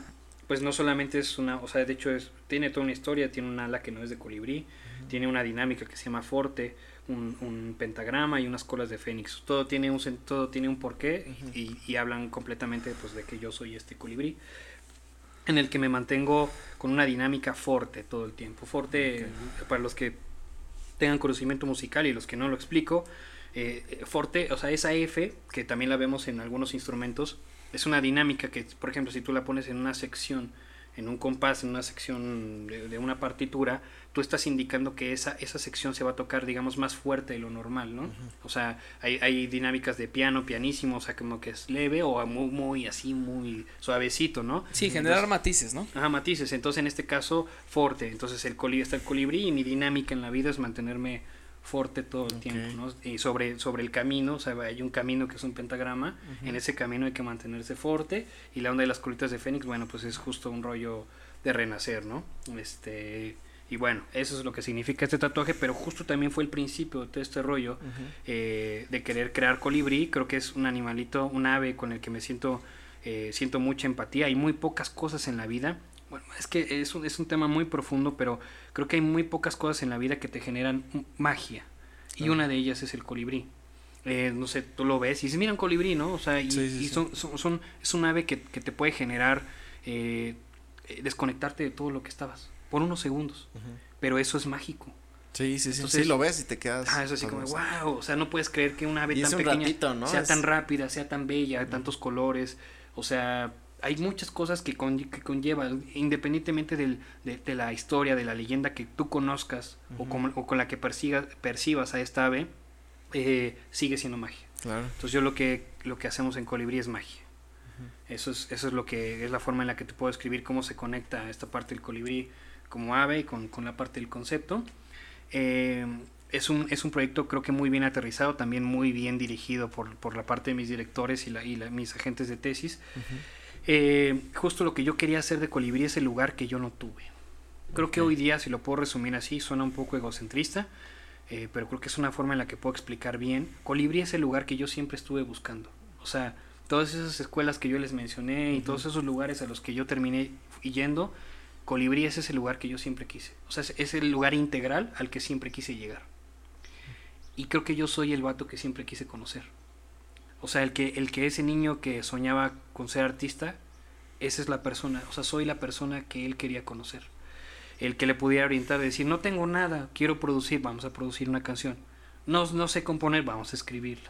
pues no solamente es una, o sea, de hecho es, tiene toda una historia, tiene un ala que no es de colibrí, tiene una dinámica que se llama forte, un, un pentagrama y unas colas de fénix. Todo tiene un todo tiene un porqué y, y hablan completamente pues de que yo soy este colibrí en el que me mantengo con una dinámica forte todo el tiempo. Forte, para los que tengan conocimiento musical y los que no lo explico, eh, eh, forte, o sea, esa F, que también la vemos en algunos instrumentos, es una dinámica que, por ejemplo, si tú la pones en una sección, en un compás, en una sección de, de una partitura, tú estás indicando que esa, esa sección se va a tocar, digamos, más fuerte de lo normal, ¿no? O sea, hay, hay dinámicas de piano, pianísimo, o sea, como que es leve o muy, muy así, muy suavecito, ¿no? Sí, generar matices, ¿no? Ajá, matices. Entonces, en este caso, forte. Entonces, el colibrí está el colibrí y mi dinámica en la vida es mantenerme forte todo el tiempo, ¿no? Y sobre, sobre el camino, o sea, hay un camino que es un pentagrama. En ese camino hay que mantenerse forte. Y la onda de las colitas de Fénix, bueno, pues es justo un rollo de renacer, ¿no? Este. Y bueno, eso es lo que significa este tatuaje, pero justo también fue el principio de todo este rollo eh, de querer crear colibrí. Creo que es un animalito, un ave con el que me siento, eh, siento mucha empatía. Hay muy pocas cosas en la vida. Bueno, es que es un, es un tema muy profundo, pero creo que hay muy pocas cosas en la vida que te generan magia. Y una de ellas es el colibrí. Eh, no sé, tú lo ves y dices, mira un colibrí, ¿no? O sea, y, Sí, sí, y. Son, son, son- es un ave que, que te puede generar eh, eh, desconectarte de todo lo que estabas por unos segundos. Pero eso es mágico. Sí, sí, sí. Entonces- sí, lo ves y te quedas. Ah, eso así como, wow, o sea, no puedes creer que una ave Y tan un pequeña ratito, ¿no? sea Es- tan rápida, sea tan bella, tantos colores, o sea, hay muchas cosas que, con- que conlleva, independientemente del, de, de la historia, de la leyenda que tú conozcas o, Ujú. con, o con la que persigas, percibas a esta ave, eh, sigue siendo magia. Claro. Entonces yo lo que, lo que hacemos en Colibrí es magia. Eso es, eso es lo que es la forma en la que te puedo escribir cómo se conecta esta parte del colibrí como ave y con, con la parte del concepto. Eh, es, un, es un proyecto creo que muy bien aterrizado, también muy bien dirigido por, por la parte de mis directores y, la, y la- mis agentes de tesis. Eh, justo lo que yo quería hacer de colibrí es el lugar que yo no tuve. Creo que hoy día, si lo puedo resumir así, suena un poco egocentrista, eh, pero creo que es una forma en la que puedo explicar bien. Colibrí es el lugar que yo siempre estuve buscando. O sea, todas esas escuelas que yo les mencioné y todos esos lugares a los que yo terminé yendo, Colibrí es ese lugar que yo siempre quise. O sea, es, es el lugar integral al que siempre quise llegar. Y creo que yo soy el vato que siempre quise conocer. O sea, el que, el que ese niño que soñaba con ser artista, esa es la persona, o sea, soy la persona que él quería conocer. El que le pudiera orientar, decir, no tengo nada, quiero producir, vamos a producir una canción. No, no sé componer, vamos a escribirla.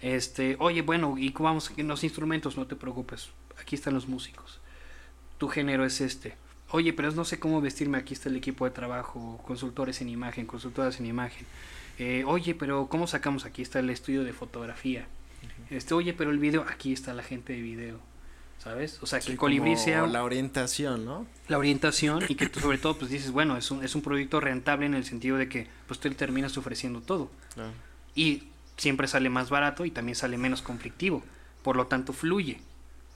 Este, oye, bueno, y vamos en los instrumentos, no te preocupes, aquí están los músicos. Tu género es este. Oye, pero no sé cómo vestirme, aquí está el equipo de trabajo, consultores en imagen, consultoras en imagen. Eh, oye, pero ¿cómo sacamos? Aquí está el estudio de fotografía. Este, oye, pero el video, aquí está la gente de video. ¿Sabes? O sea, que Sí, Colibrí sea la orientación, ¿no? la orientación y que tú sobre todo pues dices, bueno, es un, es un proyecto rentable en el sentido de que pues tú le terminas ofreciendo todo y siempre sale más barato y también sale menos conflictivo. Por lo tanto, fluye.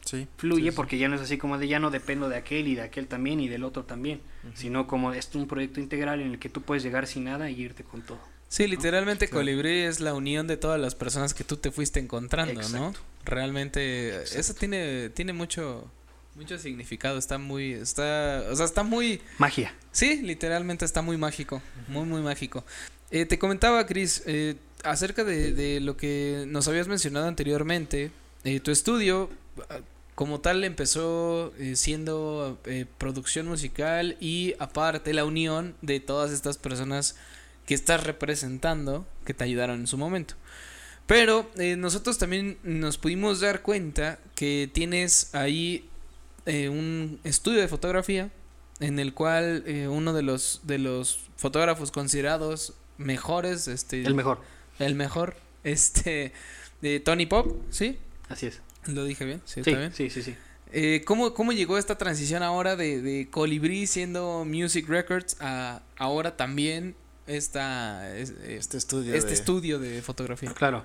Sí. Fluye sí, sí. porque ya no es así como de ya no dependo de aquel y de aquel también y del otro también, sino como es un proyecto integral en el que tú puedes llegar sin nada y irte con todo. Sí, literalmente Claro. Colibrí es la unión de todas las personas que tú te fuiste encontrando, ¿no? Realmente Exacto. eso tiene tiene mucho mucho significado, está muy está, o sea, está muy Magia. Sí, literalmente está muy mágico, muy, muy mágico. Eh, te comentaba, Chris, eh, acerca de, de lo que nos habías mencionado anteriormente. eh, tu estudio, ah, como tal, empezó eh, siendo eh, producción musical y aparte la unión de todas estas personas que estás representando que te ayudaron en su momento. Pero eh, nosotros también nos pudimos dar cuenta que tienes ahí eh, un estudio de fotografía en el cual eh, uno de los de los fotógrafos considerados mejores este El mejor. el mejor este de Tony Pop sí Así es. ¿Lo dije bien? Sí, Sí, está bien. sí, sí, sí. Eh, ¿cómo, ¿Cómo llegó esta transición ahora de, de Colibrí siendo Music Records a ahora también esta, es- eh, Este estudio. este de- estudio de fotografía? Claro.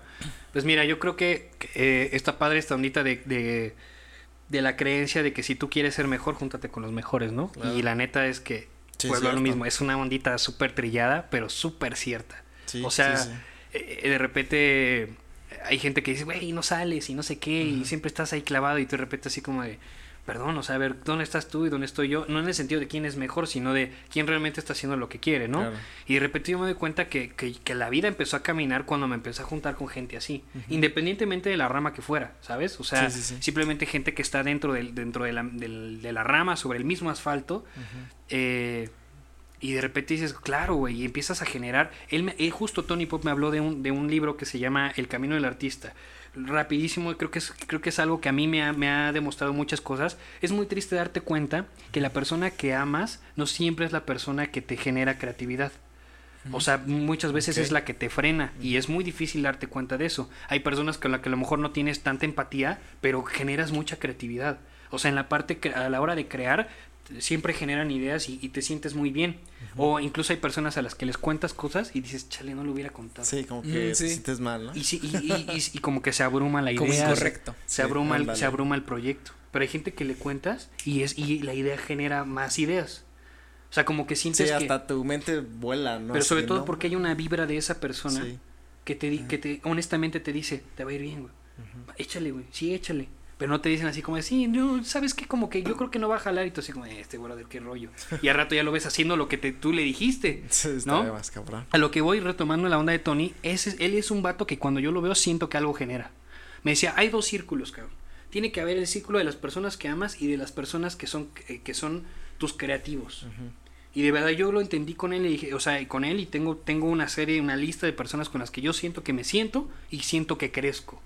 Pues mira, yo creo que eh, está padre esta ondita de, de, de la creencia de que si tú quieres ser mejor, júntate con los mejores, ¿no? Claro. Y la neta es que, Sí, pues lo mismo, es una ondita súper trillada, pero súper cierta. Sí, o sea, sí, sí. Eh, de repente hay gente que dice, güey, no sales y no sé qué, y siempre estás ahí clavado y tú de repente así como de, perdón, o sea, a ver, ¿dónde estás tú y dónde estoy yo? No en el sentido de quién es mejor, sino de quién realmente está haciendo lo que quiere, ¿no? Claro. Y de repente yo me doy cuenta que, que, que la vida empezó a caminar cuando me empecé a juntar con gente así, independientemente de la rama que fuera, ¿sabes? O sea, Sí, sí, sí. simplemente gente que está dentro, del, dentro de, la, del- de la rama, sobre el mismo asfalto, eh, y de repente dices, claro, güey, y empiezas a generar. Él, me- él justo Tony Pop me habló de un, de un libro que se llama El Camino del Artista. Rapidísimo, creo que es, creo que es algo que a mí me ha, me ha demostrado muchas cosas. Es muy triste darte cuenta que la persona que amas no siempre es la persona que te genera creatividad. O sea, muchas veces es la que te frena y es muy difícil darte cuenta de eso. Hay personas con las que a lo mejor no tienes tanta empatía, pero generas mucha creatividad. O sea, en la parte, cre- a la hora de crear, siempre generan ideas y, y te sientes muy bien. O incluso hay personas a las que les cuentas cosas y dices, chale, no lo hubiera contado. Sí, como que Mm, te sí. sientes mal, ¿no? Y, sí- y, y- y- y como que se abruma la idea. Como se- incorrecto. Se, Sí, abruma el, se abruma el proyecto. Pero hay gente que le cuentas y, es, y la idea genera más ideas. O sea, como que Sí, sientes que... hasta tu mente vuela, ¿no? Pero sobre todo ¿no? porque hay una vibra de esa persona Sí. que te, di- que te honestamente te dice, te va a ir bien, güey. Échale, güey. Sí, échale. Pero no te dicen así como de, sí, no, ¿sabes qué? Como que yo creo que no va a jalar y tú así como, "Eh, este güey, qué rollo. Y al rato ya lo ves haciendo lo que te, tú le dijiste. ¿No? más cabrón. A lo que voy retomando la onda de Tony, ese, él es un vato que cuando yo lo veo siento que algo genera. Me decía, hay dos círculos, cabrón. Tiene que haber el círculo de las personas que amas y de las personas que son, eh, que son tus creativos. Y de verdad yo lo entendí con él y dije, o sea, con él y tengo, tengo una serie, una lista de personas con las que yo siento que me siento y siento que crezco.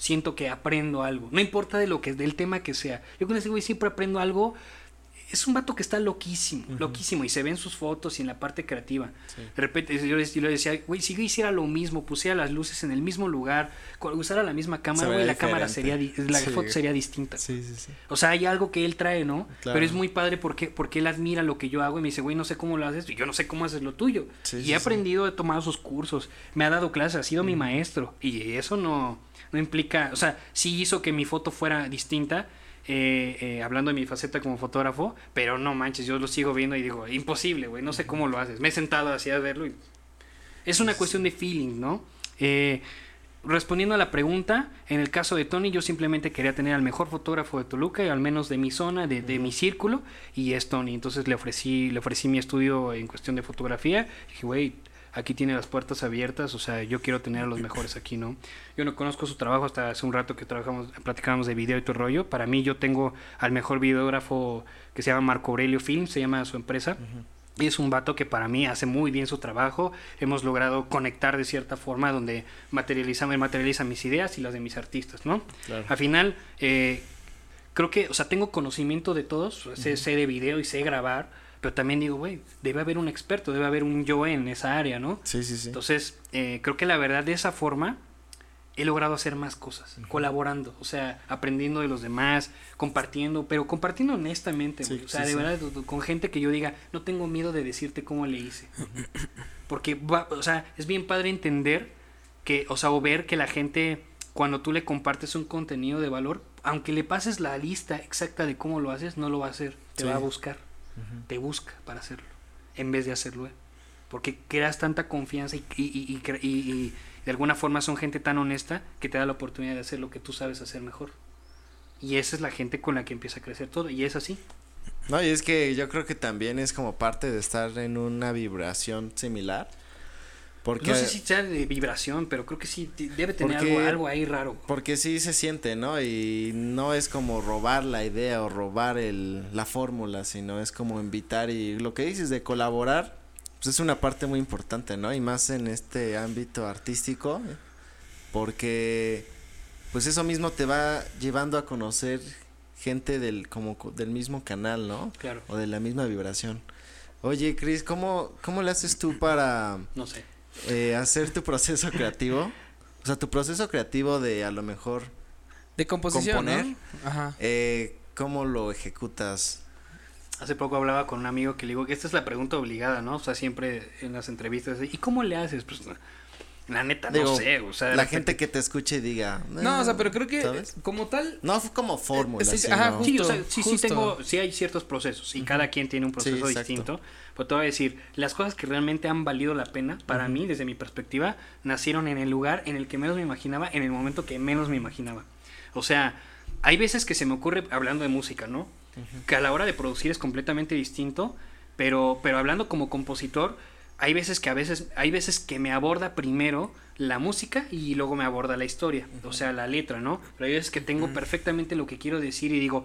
Siento que aprendo algo. No importa de lo que, del tema que sea. Yo con ese güey siempre aprendo algo. Es un vato que está loquísimo, loquísimo. Y se ven sus fotos y en la parte creativa. Sí. De repente yo le, decía, güey, si yo hiciera lo mismo, pusiera las luces en el mismo lugar, usara la misma cámara, güey, la cámara sería, la Sí. foto sería distinta. Sí, sí, sí. O sea, hay algo que él trae, ¿no? Claro. Pero es muy padre porque, porque él admira lo que yo hago y me dice, güey, no sé cómo lo haces, y yo no sé cómo haces lo tuyo. Y he aprendido, he tomado sus cursos, me ha dado clases, ha sido mi maestro. Y eso no, no implica, o sea, sí hizo que mi foto fuera distinta, eh, eh, hablando de mi faceta como fotógrafo, pero no manches, yo lo sigo viendo y digo, imposible, güey, no sé cómo lo haces. Me he sentado así a verlo y es una cuestión de feeling, ¿no? Eh, respondiendo a la pregunta, en el caso de Tony, yo simplemente quería tener al mejor fotógrafo de Toluca, y al menos de mi zona, de, de mi círculo, y es Tony. Entonces le ofrecí, le ofrecí mi estudio en cuestión de fotografía. Dije, güey, aquí tiene las puertas abiertas, o sea, yo quiero tener a los mejores aquí, ¿no? Yo no conozco su trabajo hasta hace un rato que trabajamos, platicábamos de video y todo rollo. Para mí, yo tengo al mejor videógrafo que se llama Marco Aurelio Film, se llama su empresa. Y es un vato que para mí hace muy bien su trabajo. Hemos logrado conectar de cierta forma donde materializa, materializa mis ideas y las de mis artistas, ¿no? Claro. Al final, eh, creo que, o sea, tengo conocimiento de todos, sé, sé de video y sé grabar, pero también digo, güey, debe haber un experto, debe haber un yo en esa área, ¿no? Sí, sí, sí. Entonces, eh, creo que la verdad de esa forma he logrado hacer más cosas, colaborando, o sea, aprendiendo de los demás, compartiendo, pero compartiendo honestamente, Sí, güey. o sea, sí, de verdad, con gente que yo diga, no tengo miedo de decirte cómo le hice. Porque, va- o sea, es bien padre entender que, o sea, o ver que la gente, cuando tú le compartes un contenido de valor, aunque le pases la lista exacta de cómo lo haces, no lo va a hacer, te va a buscar, te busca para hacerlo, en vez de hacerlo él. Porque creas tanta confianza y, y, y- y cre- y- y de alguna forma son gente tan honesta que te da la oportunidad de hacer lo que tú sabes hacer mejor. Y esa es la gente con la que empieza a crecer todo. Y es así. No, y es que yo creo que también es como parte de estar en una vibración similar. Porque, no sé si sea de vibración, pero creo que sí debe tener Porque- algo, algo ahí raro. porque sí se siente, ¿no? Y no es como robar la idea o robar el, la fórmula, sino es como invitar y lo que dices de colaborar, pues es una parte muy importante, ¿no? Y más en este ámbito artístico, porque pues eso mismo te va llevando a conocer gente del como co- del mismo canal, ¿no? Claro. O de la misma vibración. Oye, Chris, ¿cómo, ¿cómo le haces tú para No sé. Eh, hacer tu proceso creativo? O sea, tu proceso creativo de a lo mejor De composición, componer, ¿no? Ajá. eh, ¿cómo lo ejecutas? Hace poco hablaba con un amigo que le digo que esta es la pregunta obligada, ¿no? O sea, siempre en las entrevistas, ¿y cómo le haces? Pues, la neta, no sé, o sea... de la repente- gente que te escuche y diga. No, o sea, pero creo que ¿sabes? como tal... No fue como fórmula. sí, sino- ajá, Sí, o sea, Justo, sí, sí tengo, sí hay ciertos procesos y cada quien tiene un proceso distinto. Pero te voy a decir, las cosas que realmente han valido la pena para mí, desde mi perspectiva, nacieron en el lugar en el que menos me imaginaba, en el momento que menos me imaginaba. O sea, hay veces que se me ocurre, hablando de música, ¿no? Que a la hora de producir es completamente distinto, pero, pero hablando como compositor, hay veces que a veces, hay veces que me aborda primero la música y luego me aborda la historia, o sea, la letra, ¿no? Pero hay veces que tengo perfectamente lo que quiero decir y digo,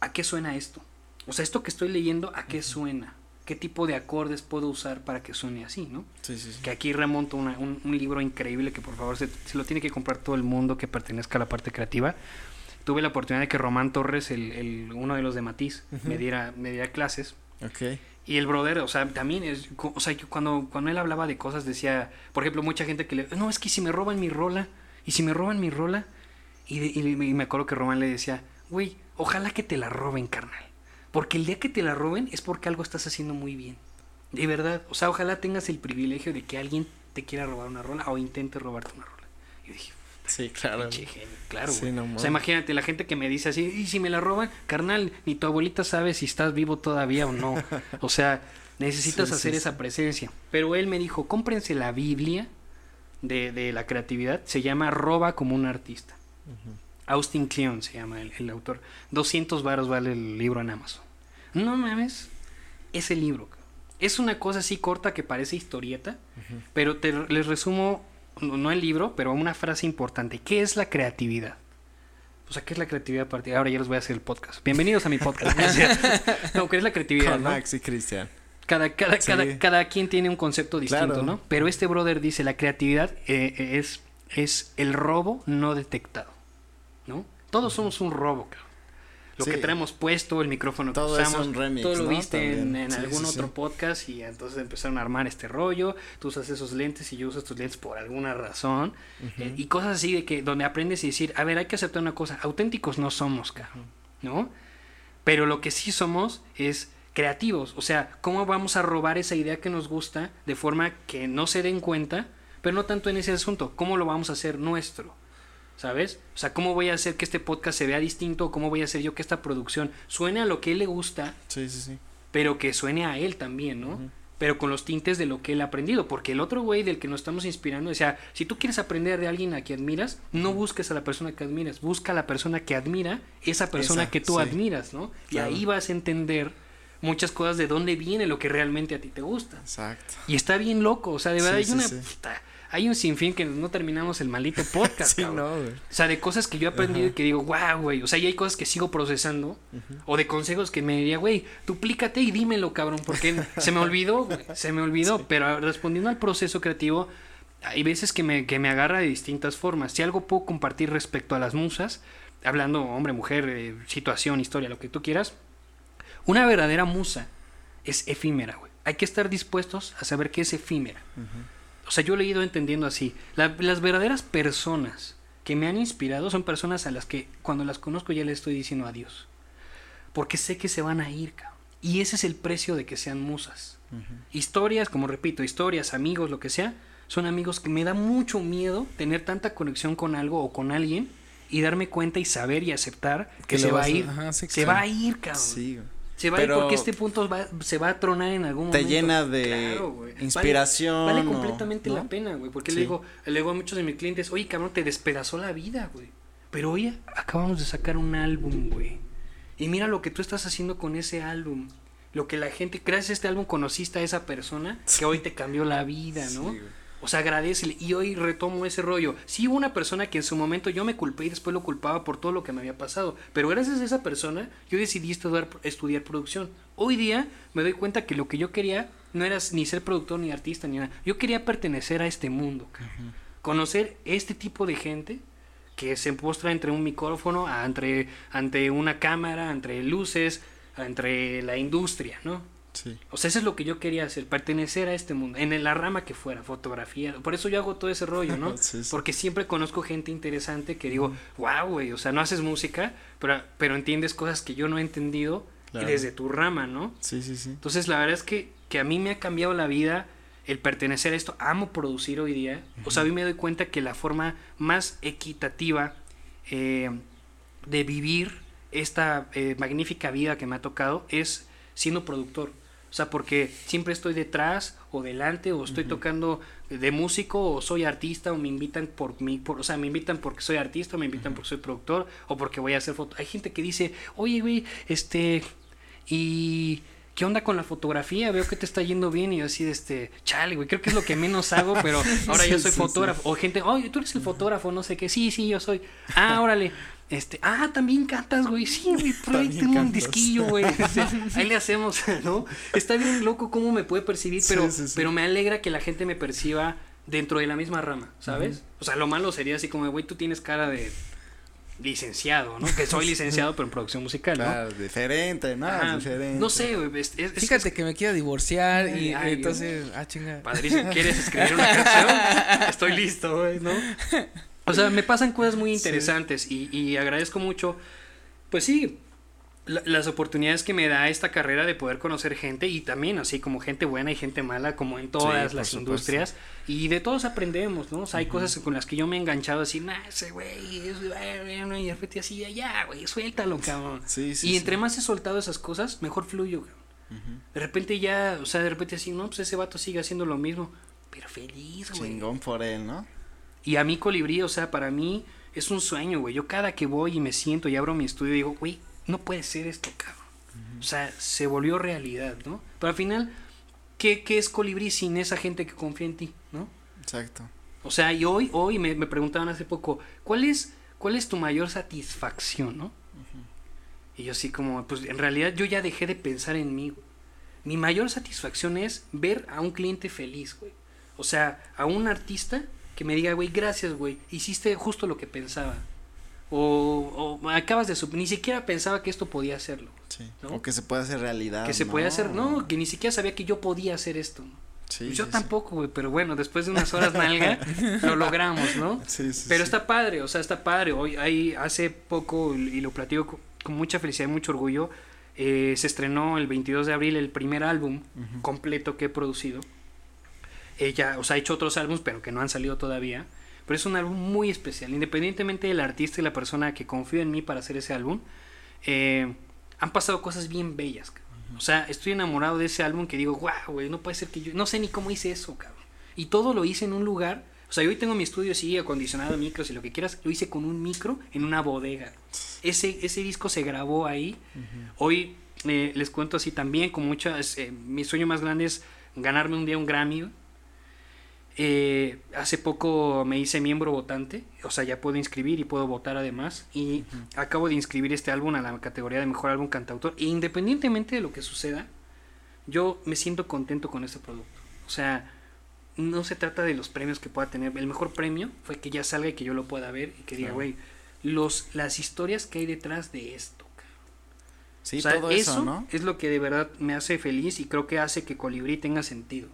¿a qué suena esto? O sea, esto que estoy leyendo, ¿a qué suena? ¿Qué tipo de acordes puedo usar para que suene así, no? Sí, sí, sí. Que aquí remonto una- un, un libro increíble que por favor se, se lo tiene que comprar todo el mundo que pertenezca a la parte creativa. Tuve la oportunidad de que Román Torres, el, el- uno de los de Matiz, me, diera, me diera clases. Ok. Y el brother, o sea, también es, o sea, cuando, cuando él hablaba de cosas decía, por ejemplo, mucha gente que le, no, es que si me roban mi rola, y si me roban mi rola, y, de- y y me acuerdo que Román le decía, güey, ojalá que te la roben, carnal. Porque el día que te la roben es porque algo estás haciendo muy bien. De verdad, o sea, ojalá tengas el privilegio de que alguien te quiera robar una rola o intente robarte una rola. Yo dije, Sí, claro. pinche genio, claro, Sí, no o sea, imagínate, la gente que me dice así, y si me la roban, carnal, ni tu abuelita sabe si estás vivo todavía o no. O sea, necesitas Sí, hacer sí. esa presencia. Pero él me dijo, cómprense la Biblia de, de la creatividad, se llama Roba como un artista. Austin Kleon se llama el, el autor. 200 varos vale el libro en Amazon. No mames, ese libro. Es una cosa así corta que parece historieta, pero te, les resumo, no, el libro, pero una frase importante. ¿Qué es la creatividad? O sea, ¿qué es la creatividad? a partir- Ahora ya les voy a hacer el podcast. Bienvenidos a mi podcast. no, ¿qué es la creatividad? Con no? Max y Cristian. Cada, cada, Sí. cada, cada quien tiene un concepto distinto, Claro. ¿no? Pero este brother dice, la creatividad eh, eh, es, es el robo no detectado, ¿no? Todos somos un robo, cabrón. Lo Sí. que traemos puesto, el micrófono que Todo es usamos, un remix, todo lo ¿no? viste en, También. en Sí, algún sí, otro podcast y entonces empezaron a armar este rollo, tú usas esos lentes y yo uso estos lentes por alguna razón, eh, y cosas así de que donde aprendes y decir, a ver, hay que aceptar una cosa, auténticos no somos, cabrón, ¿no? Pero lo que sí somos es creativos. O sea, ¿cómo vamos a robar esa idea que nos gusta de forma que no se den cuenta? Pero no tanto en ese asunto. ¿Cómo lo vamos a hacer nuestro? ¿Sabes? O sea, ¿cómo voy a hacer que este podcast se vea distinto? ¿Cómo voy a hacer yo que esta producción suene a lo que él le gusta, Sí, sí, sí. pero que suene a él también, ¿no? Pero con los tintes de lo que él ha aprendido. Porque el otro güey del que nos estamos inspirando, o sea, si tú quieres aprender de alguien a quien admiras, no busques a la persona que admiras, busca a la persona que admira esa persona Esa, que tú sí. admiras, ¿no? Y ahí vas a entender muchas cosas de dónde viene lo que realmente a ti te gusta. Exacto. Y está bien loco, o sea, de Sí, verdad hay sí, una... hay un sinfín que no terminamos el maldito podcast, Sí, no, güey. O sea, de cosas que yo he aprendido y que digo, wow, güey. O sea, y hay cosas que sigo procesando. O de consejos que me diría, güey, duplícate y dímelo, cabrón. Porque se me olvidó, güey. Se me olvidó. Pero respondiendo al proceso creativo, hay veces que me, que me agarra de distintas formas. Si algo puedo compartir respecto a las musas, hablando hombre, mujer, eh, situación, historia, lo que tú quieras, una verdadera musa es efímera, güey. Hay que estar dispuestos a saber qué es efímera. O sea, yo lo he ido entendiendo así. La- las verdaderas personas que me han inspirado son personas a las que cuando las conozco ya les estoy diciendo adiós. Porque sé que se van a ir, cabrón. Y ese es el precio de que sean musas. Historias, como repito, historias, amigos, lo que sea, son amigos que me da mucho miedo tener tanta conexión con algo o con alguien y darme cuenta y saber y aceptar que, Que se va a ir. ajá, sí, se va a ir, cabrón. Sí. Se va a ir Pero porque este punto va- se va a tronar en algún Te momento. llena de Claro, güey. Vale- inspiración. Vale, o- completamente ¿no? la pena, güey. Porque Sí. le, digo, le digo a muchos de mis clientes, oye, cabrón, te despedazó la vida, güey. Pero oye, acabamos de sacar un álbum, güey. Y mira lo que tú estás haciendo con ese álbum. Lo que la gente, gracias a este álbum conociste a esa persona que hoy te cambió la vida, Sí, ¿no? güey. O sea, agradecele. Y hoy retomo ese rollo. Sí hubo una persona que en su momento yo me culpé y después lo culpaba por todo lo que me había pasado. Pero gracias a esa persona, yo decidí estudiar, estudiar producción. Hoy día me doy cuenta que lo que yo quería no era ni ser productor ni artista ni nada. Yo quería pertenecer a este mundo. Conocer este tipo de gente que se postra entre un micrófono, entre, ante una cámara, entre luces, entre la industria, ¿no? Sí. O sea, eso es lo que yo quería hacer, pertenecer a este mundo, en la rama que fuera, fotografía. Por eso yo hago todo ese rollo, ¿no? Sí, sí. Porque siempre conozco gente interesante que digo, wow, güey, o sea, no haces música, pero, pero entiendes cosas que yo no he entendido Claro. desde tu rama, ¿no? Sí, sí, sí. Entonces, la verdad es que, que a mí me ha cambiado la vida el pertenecer a esto. Amo producir hoy día. O sea, a mí me doy cuenta que la forma más equitativa eh, de vivir esta eh, magnífica vida que me ha tocado es siendo productor. O sea, porque siempre estoy detrás o delante o estoy tocando de músico o soy artista o me invitan por mí, por, o sea, me invitan porque soy artista o me invitan porque soy productor o porque voy a hacer foto. Hay gente que dice, oye, güey, este, y ¿qué onda con la fotografía? Veo que te está yendo bien y yo así de este, chale, güey, creo que es lo que menos hago, pero ahora yo soy sí, fotógrafo. O gente, oye, tú eres el fotógrafo, no sé qué, sí, sí, yo soy. Ah, órale. Este, ah, también cantas, güey. Sí, güey, por ahí tengo un disquillo, güey. Ahí le hacemos, ¿no? Está bien loco cómo me puede percibir, Sí, pero, sí, sí. pero me alegra que la gente me perciba dentro de la misma rama, ¿sabes? O sea, lo malo sería así como, güey, tú tienes cara de licenciado, ¿no? Que soy licenciado, pero en producción musical, ¿no? Claro, diferente, ¿no? Ajá, diferente. no sé, güey. es- es- es- Fíjate que me quiero divorciar y Ay, entonces, ah, chinga. Padrísimo, ¿quieres escribir una canción? Estoy listo, güey, ¿no? O sea, me pasan cosas muy interesantes y, y agradezco mucho, pues sí, la- las oportunidades que me da esta carrera de poder conocer gente y también así como gente buena y gente mala, como en todas las supuesto. industrias. Y de todos aprendemos, ¿no? O sea, hay cosas con las que yo me he enganchado así, nah, ese güey, es- bueno", y de repente así, ya, güey, suéltalo, cabrón. Sí, sí. y entre más he soltado esas cosas, mejor fluyo, cabrón. De repente ya, o sea, de repente así, no, pues ese vato sigue haciendo lo mismo, pero feliz, güey. Chingón por él, ¿no? Y a mí Colibrí, o sea, para mí es un sueño, güey. Yo cada que voy y me siento y abro mi estudio digo, güey, no puede ser esto, cabrón. O sea, se volvió realidad, ¿no? Pero al final, ¿qué, qué es Colibrí sin esa gente que confía en ti, ¿no? Exacto. O sea, y hoy, hoy me, me preguntaban hace poco, ¿cuál es, ¿cuál es tu mayor satisfacción, no? Y yo así como, pues en realidad yo ya dejé de pensar en mí, güey. Mi mayor satisfacción es ver a un cliente feliz, güey. O sea, a un artista que me diga, güey, gracias, güey, hiciste justo lo que pensaba. O, o acabas de ni siquiera pensaba que esto podía hacerlo. Sí. ¿No? O que se puede hacer realidad. que se puede hacer, no, que ni siquiera sabía que yo podía hacer esto. Sí, yo sí, tampoco, güey, pero bueno, después de unas horas nalga, lo logramos, ¿no? Sí, sí, Pero está padre, o sea, está padre. Hoy, hay, hace poco, y lo platico con, con mucha felicidad y mucho orgullo, eh, se estrenó el 22 de abril el primer álbum completo que he producido. Ella, o sea, ha hecho otros álbumes, pero que no han salido todavía. Pero es un álbum muy especial. Independientemente del artista y la persona que confío en mí para hacer ese álbum, eh, han pasado cosas bien bellas. O sea, estoy enamorado de ese álbum que digo, wow, güey, no puede ser que yo. No sé ni cómo hice eso, cabrón. Y todo lo hice en un lugar. O sea, yo hoy tengo mi estudio, sí, acondicionado, micros y lo que quieras. Lo hice con un micro en una bodega. Ese, ese disco se grabó ahí. Hoy eh, les cuento así también, con muchas. eh, mi sueño más grande es ganarme un día un Grammy. Eh, hace poco me hice miembro votante, o sea, ya puedo inscribir y puedo votar además. Y acabo de inscribir este álbum a la categoría de mejor álbum cantautor. E independientemente de lo que suceda, yo me siento contento con este producto. O sea, no se trata de los premios que pueda tener. El mejor premio fue que ya salga y que yo lo pueda ver y que diga, Claro. güey, los las historias que hay detrás de esto. cabrón". Sí, o sea, todo eso, ¿no? es lo que de verdad me hace feliz y creo que hace que Colibrí tenga sentido.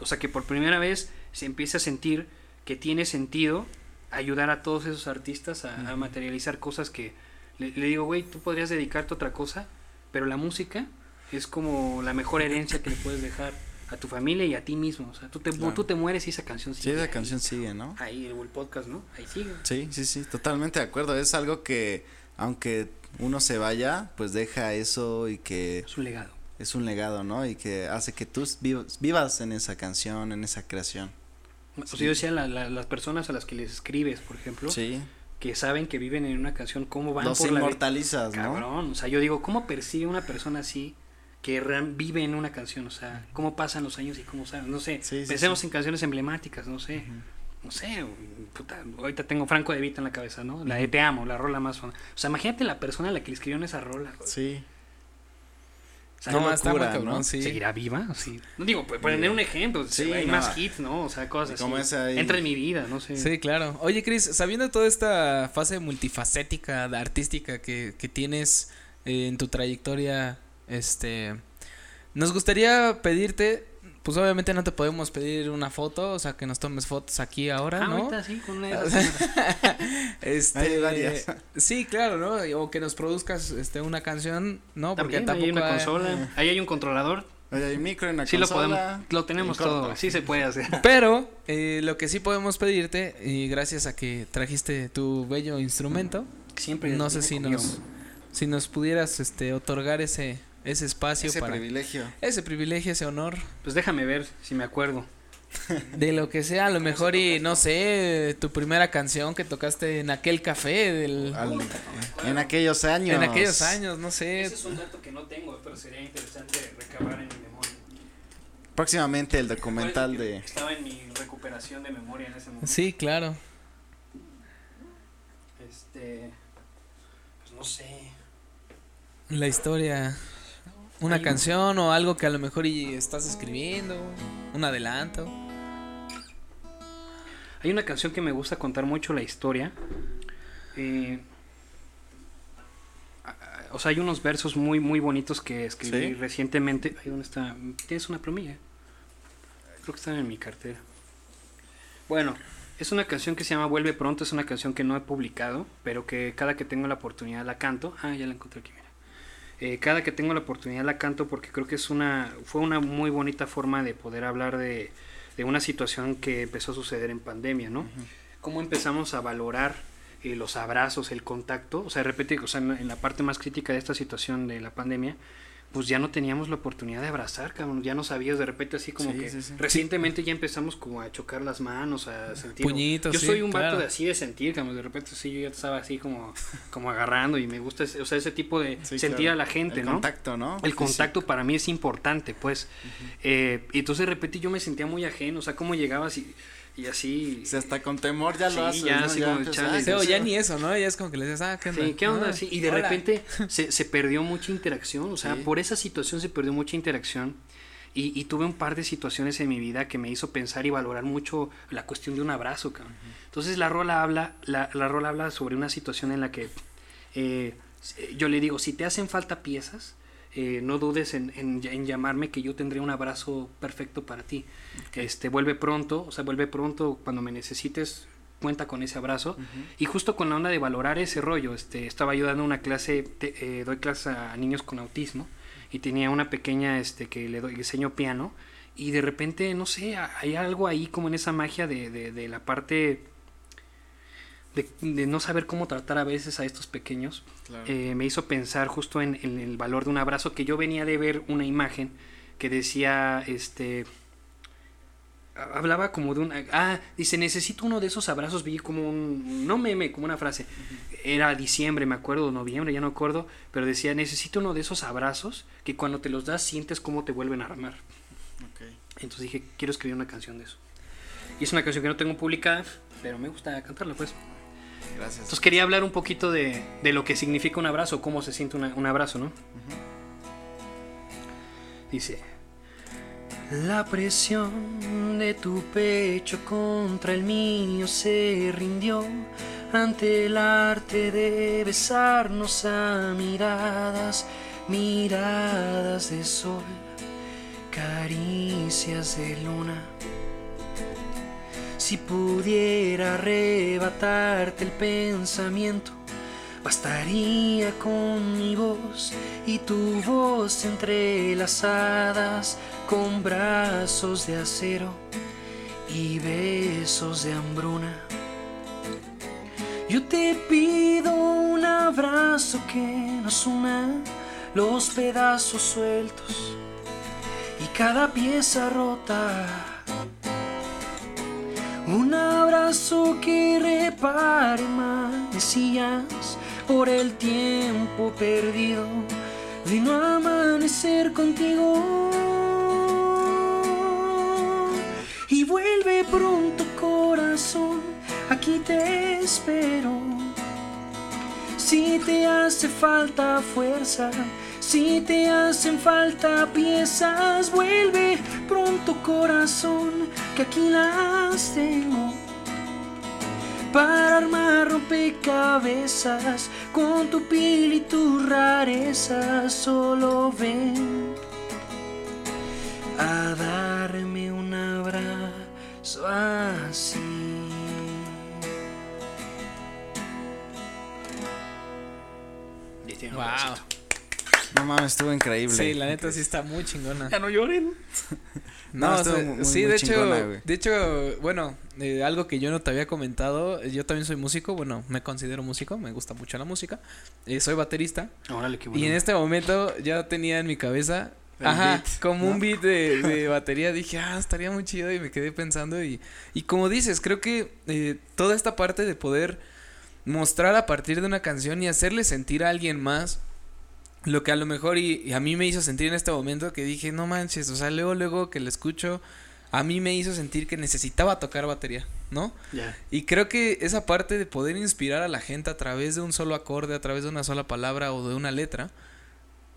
O sea, que por primera vez se empiece a sentir que tiene sentido ayudar a todos esos artistas a, a materializar cosas que le, le digo, güey, tú podrías dedicarte a otra cosa, pero la música es como la mejor herencia que le puedes dejar a tu familia y a ti mismo. O sea, tú te, Claro. tú te mueres y esa canción Sí, sigue. esa ahí. canción sigue, ¿no? Ahí, el podcast, ¿no? Ahí sigue. Sí, sí, sí, totalmente de acuerdo. Es algo que, aunque uno se vaya, pues deja eso y que Es un legado. Es un legado, ¿no? Y que hace que tú vivas, vivas en esa canción, en esa creación. O sea, yo decía, la- la- las personas a las que les escribes, por ejemplo, Sí, que saben que viven en una canción, cómo van los por la inmortalizas, ¿no? Cabrón, o sea, yo digo, ¿cómo percibe una persona así que vive en una canción? O sea, ¿cómo pasan los años y cómo saben? No sé, Sí, sí, pensemos en canciones emblemáticas, no sé, no sé, puta, ahorita tengo Franco de Vita en la cabeza, ¿no? La de Te Amo, la rola más. O sea, imagínate la persona a la que le escribieron esa rola. güey. Sí, O sea, No, qué está muy locura, cabrón, ¿no? sí. ¿Seguirá viva? Sí. No digo, por poner un ejemplo, Sí, hay no. más hits, ¿no? O sea, cosas Como así. ahí. Entra en mi vida, no sé. Sí, claro. Oye, Chris, sabiendo toda esta fase multifacética, de artística que, que tienes eh, en tu trayectoria, este, Nos gustaría pedirte, pues obviamente no te podemos pedir una foto, o sea, que nos tomes fotos aquí ahora, Ah, ¿no? ahorita sí, con una- Este, Hay varias. Sí, claro, ¿no? O que nos produzcas este una canción, ¿no? Porque ahí hay tampoco una hay- consola, ahí hay un controlador. Oye, hay micro en la Sí lo podemos, lo tenemos todo, sí se puede hacer. Pero eh, lo que sí podemos pedirte, y gracias a que trajiste tu bello instrumento, Siempre. no sé si nos, si nos pudieras este otorgar ese, ese espacio Ese para privilegio. ese privilegio, ese honor, Pues déjame ver si me acuerdo. de lo que sea, a lo mejor y no sé, tu primera canción que tocaste en aquel café del Al- en aquellos años. en aquellos años, no sé. Ese es un dato que no tengo, pero sería interesante recabar en mi memoria. Próximamente el documental de. Estaba en mi recuperación de memoria en ese momento. Sí, claro. Este. Pues no sé. La historia una canción o algo que a lo mejor y estás escribiendo, un adelanto. Hay una canción que me gusta contar mucho la historia. Eh, o sea, hay unos versos muy, muy bonitos que escribí ¿Sí? recientemente. Ahí donde está. ¿Tienes una plumilla? Creo que están en mi cartera. Bueno, es una canción que se llama Vuelve Pronto. Es una canción que no he publicado, pero que cada que tengo la oportunidad la canto. Ah, ya la encontré aquí, mira. Eh, cada que tengo la oportunidad la canto porque creo que es una fue una muy bonita forma de poder hablar de, de una situación que empezó a suceder en pandemia, ¿no? Cómo empezamos a valorar eh, los abrazos, el contacto, o sea, de repente, o sea, en, la- en la parte más crítica de esta situación de la pandemia, pues ya no teníamos la oportunidad de abrazar, cabrón, ya no sabías de repente así como Sí, que sí, sí. recientemente ya empezamos como a chocar las manos, a sentir Puñitos, Yo soy un vato claro. de así de sentir, cabrón, de repente sí yo ya estaba así como como agarrando y me gusta, ese- o sea, ese tipo de sentir claro. a la gente, el ¿no? contacto, ¿no? El contacto para mí es importante, pues. Eh, y entonces de repente yo me sentía muy ajeno, o sea, cómo llegabas y, y así. Si hasta con temor ya Sí, lo haces, ya ¿no? así como, empiezas, chale, "Ay, Sí, o ya mío". ni eso, ¿no? Ya es como que le dices, ah, ¿qué onda? Sí, ¿qué onda? Ah, Sí, y de hola. repente se, se perdió mucha interacción, o sea, Sí. por esa situación se perdió mucha interacción. Y, y tuve un par de situaciones en mi vida que me hizo pensar y valorar mucho la cuestión de un abrazo, cabrón. Entonces la rola habla, la, la rola habla sobre una situación en la que eh, yo le digo, si te hacen falta piezas, eh, no dudes en, en- en llamarme que yo tendré un abrazo perfecto para ti. Este, vuelve pronto, o sea, vuelve pronto cuando me necesites, cuenta con ese abrazo. Y justo con la onda de valorar ese rollo, este, estaba yo dando una clase, te- eh, doy clase a niños con autismo y tenía una pequeña este, que le doy, enseño piano y de repente, no sé, hay algo ahí como en esa magia de, de- de la parte de, de no saber cómo tratar a veces a estos pequeños. Claro. Eh, me hizo pensar justo en, en el valor de un abrazo que yo venía de ver una imagen que decía, este, hablaba como de un, ah, dice, necesito uno de esos abrazos, vi como un, no meme, como una frase, era diciembre, me acuerdo, noviembre, ya no acuerdo, pero decía, necesito uno de esos abrazos que cuando te los das sientes cómo te vuelven a armar. Ok. Entonces dije, quiero escribir una canción de eso. Y es una canción que no tengo publicada, pero me gusta cantarla, pues. Gracias. Entonces quería hablar un poquito de, de lo que significa un abrazo, cómo se siente una- un abrazo, ¿no? Dice, la presión de tu pecho contra el mío se rindió ante el arte de besarnos a miradas, miradas de sol, caricias de luna. Si pudiera arrebatarte el pensamiento, bastaría con mi voz y tu voz entrelazadas con brazos de acero y besos de hambruna. Yo te pido un abrazo que nos una los pedazos sueltos y cada pieza rota. Un abrazo que repare manecillas por el tiempo perdido de no amanecer contigo. Y vuelve pronto corazón, aquí te espero. Si te hace falta fuerza, si te hacen falta piezas, vuelve pronto corazón, que aquí las tengo. Para armar rompecabezas con tu piel y tus rarezas, solo ven. a darme un abrazo así. Wow. No mames, estuvo increíble. Sí, la neta sí está muy chingona. Ya no lloren. No, No, estuvo o sea, muy- sí, muy de hecho, de hecho, bueno, eh, algo que yo no te había comentado, yo también soy músico, bueno, me considero músico, me gusta mucho la música, eh, soy baterista Órale, qué bueno. y en este momento ya tenía en mi cabeza, El ajá, beat, como ¿no? un beat de, de batería, dije, ah, estaría muy chido y me quedé pensando y, y como dices, creo que eh, toda esta parte de poder mostrar a partir de una canción y hacerle sentir a alguien más lo que a lo mejor y, y a mí me hizo sentir en este momento que dije, no manches, o sea, luego, luego que lo escucho, a mí me hizo sentir que necesitaba tocar batería, ¿no? Y creo que esa parte de poder inspirar a la gente a través de un solo acorde, a través de una sola palabra o de una letra,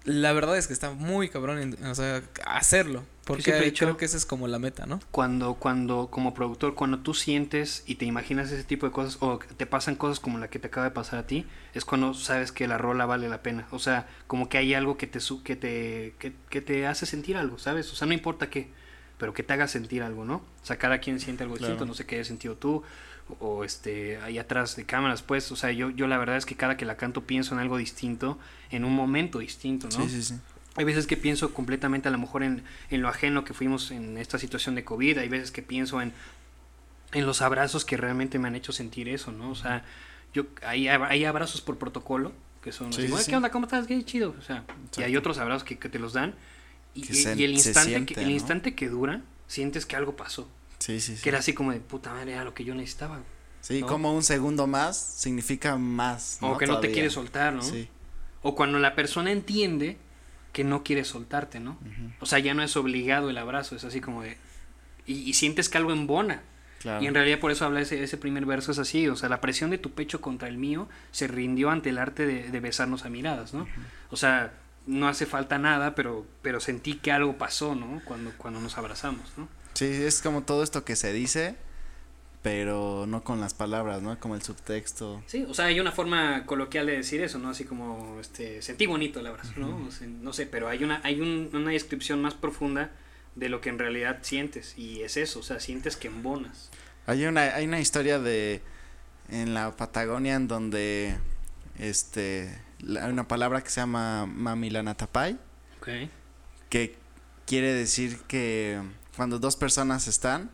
la verdad es que está muy cabrón, en- o sea, hacerlo, porque siempre he dicho- creo que esa es como la meta, ¿no? Cuando, cuando, como productor, cuando tú sientes y te imaginas ese tipo de cosas o te pasan cosas como la que te acaba de pasar a ti, es cuando sabes que la rola vale la pena. O sea, como que hay algo que te, su- que te, que, que te hace sentir algo, ¿sabes? O sea, no importa qué, pero que te haga sentir algo, ¿no? O sea, cada quien siente algo distinto, Claro. no sé qué hayas sentido tú, o, este, ahí atrás de cámaras, pues, o sea, yo, yo la verdad es que cada que la canto pienso en algo distinto, en un momento distinto, ¿no? Sí, sí, sí. Hay veces que pienso completamente a lo mejor en, en lo ajeno que fuimos en esta situación de COVID, hay veces que pienso en, en los abrazos que realmente me han hecho sentir eso, ¿no? O sea, yo hay, ab- hay abrazos por protocolo, que son Sí, así, sí, "Oye, sí. ¿qué onda? ¿Cómo estás? Qué chido. O sea, y hay otros abrazos que, que te los dan y, se- el instante, siente, que, el ¿no? instante que dura, sientes que algo pasó. Sí, sí, sí. Que era así como de puta madre, era lo que yo necesitaba. Sí, ¿no? como un segundo más significa más. O que no te quieres soltar, ¿no? Sí. O cuando la persona entiende que no quiere soltarte, ¿no? O sea, ya no es obligado el abrazo, es así como de... Y, y sientes que algo embona. Claro. Y en realidad por eso habla ese, ese primer verso, es así, o sea, la presión de tu pecho contra el mío se rindió ante el arte de, de besarnos a miradas, ¿no? O sea, no hace falta nada, pero, pero sentí que algo pasó, ¿no? Cuando, cuando nos abrazamos, ¿no? Sí, es como todo esto que se dice, pero no con las palabras, ¿no? Como el subtexto. Sí, o sea, hay una forma coloquial de decir eso, ¿no? Así como, este, sentí bonito el abrazo, ¿no? O sea, no sé, pero hay una, hay un- una descripción más profunda de lo que en realidad sientes, y es eso, o sea, sientes que embonas. Hay una, hay una historia de en la Patagonia en donde este hay una palabra que se llama mamilanatapay Ok. que quiere decir que cuando dos personas están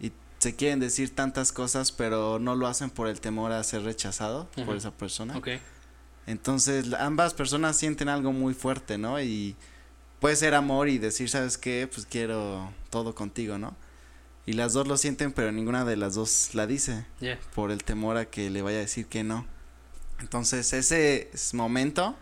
y se quieren decir tantas cosas pero no lo hacen por el temor a ser rechazado por Ujú. esa persona. Entonces ambas personas sienten algo muy fuerte, ¿no? Y puede ser amor y decir, ¿sabes qué? Pues quiero todo contigo, ¿no? Y las dos lo sienten, pero ninguna de las dos la dice Ya. por el temor a que le vaya a decir que no. Entonces ese es momento,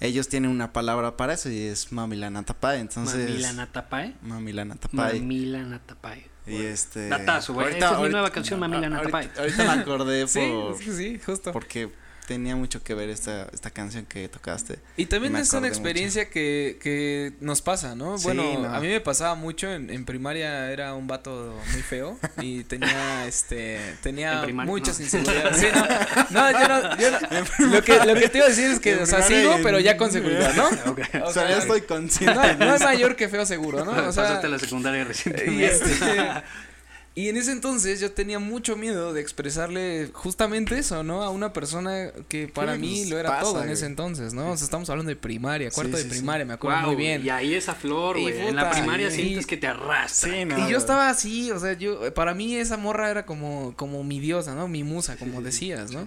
ellos tienen una palabra para eso y es Mamilanatapay. Entonces, Mamilanatapae. Mamilanatapay. Mamilanatapae. Y este. Datazo, güey. Esa es mi nueva canción, Mamila a- Natapay. Ahorita, ahorita me acordé Sí, por, que sí, justo. porque tenía mucho que ver esta, esta canción que tocaste. Y también me es una experiencia que, que nos pasa, ¿no? Sí, bueno, no. a mí me pasaba mucho, en, en primaria era un vato muy feo y tenía, este, ¿En tenía muchas No. inseguridades. Sí, no, no, yo no, yo no- lo que, lo que te iba a decir es que, En o sea, sigo, y- pero ya con seguridad, ¿no? O O sea, ya estoy consciente. no, no es mayor que feo seguro, ¿no? O sea, Pasaste la secundaria y, recientemente. este, y en ese entonces yo tenía mucho miedo de expresarle justamente eso, ¿no? A una persona que para mí lo era pasa, todo en ese entonces, ¿no? O sea, estamos hablando de primaria, cuarto Sí, de sí. primaria, me acuerdo muy bien. Y ahí esa flor, güey. En la primaria sientes que te arrastra. No, y yo estaba así, o sea, yo, para mí esa morra era como, como mi diosa, ¿no? Mi musa, como decías, ¿no?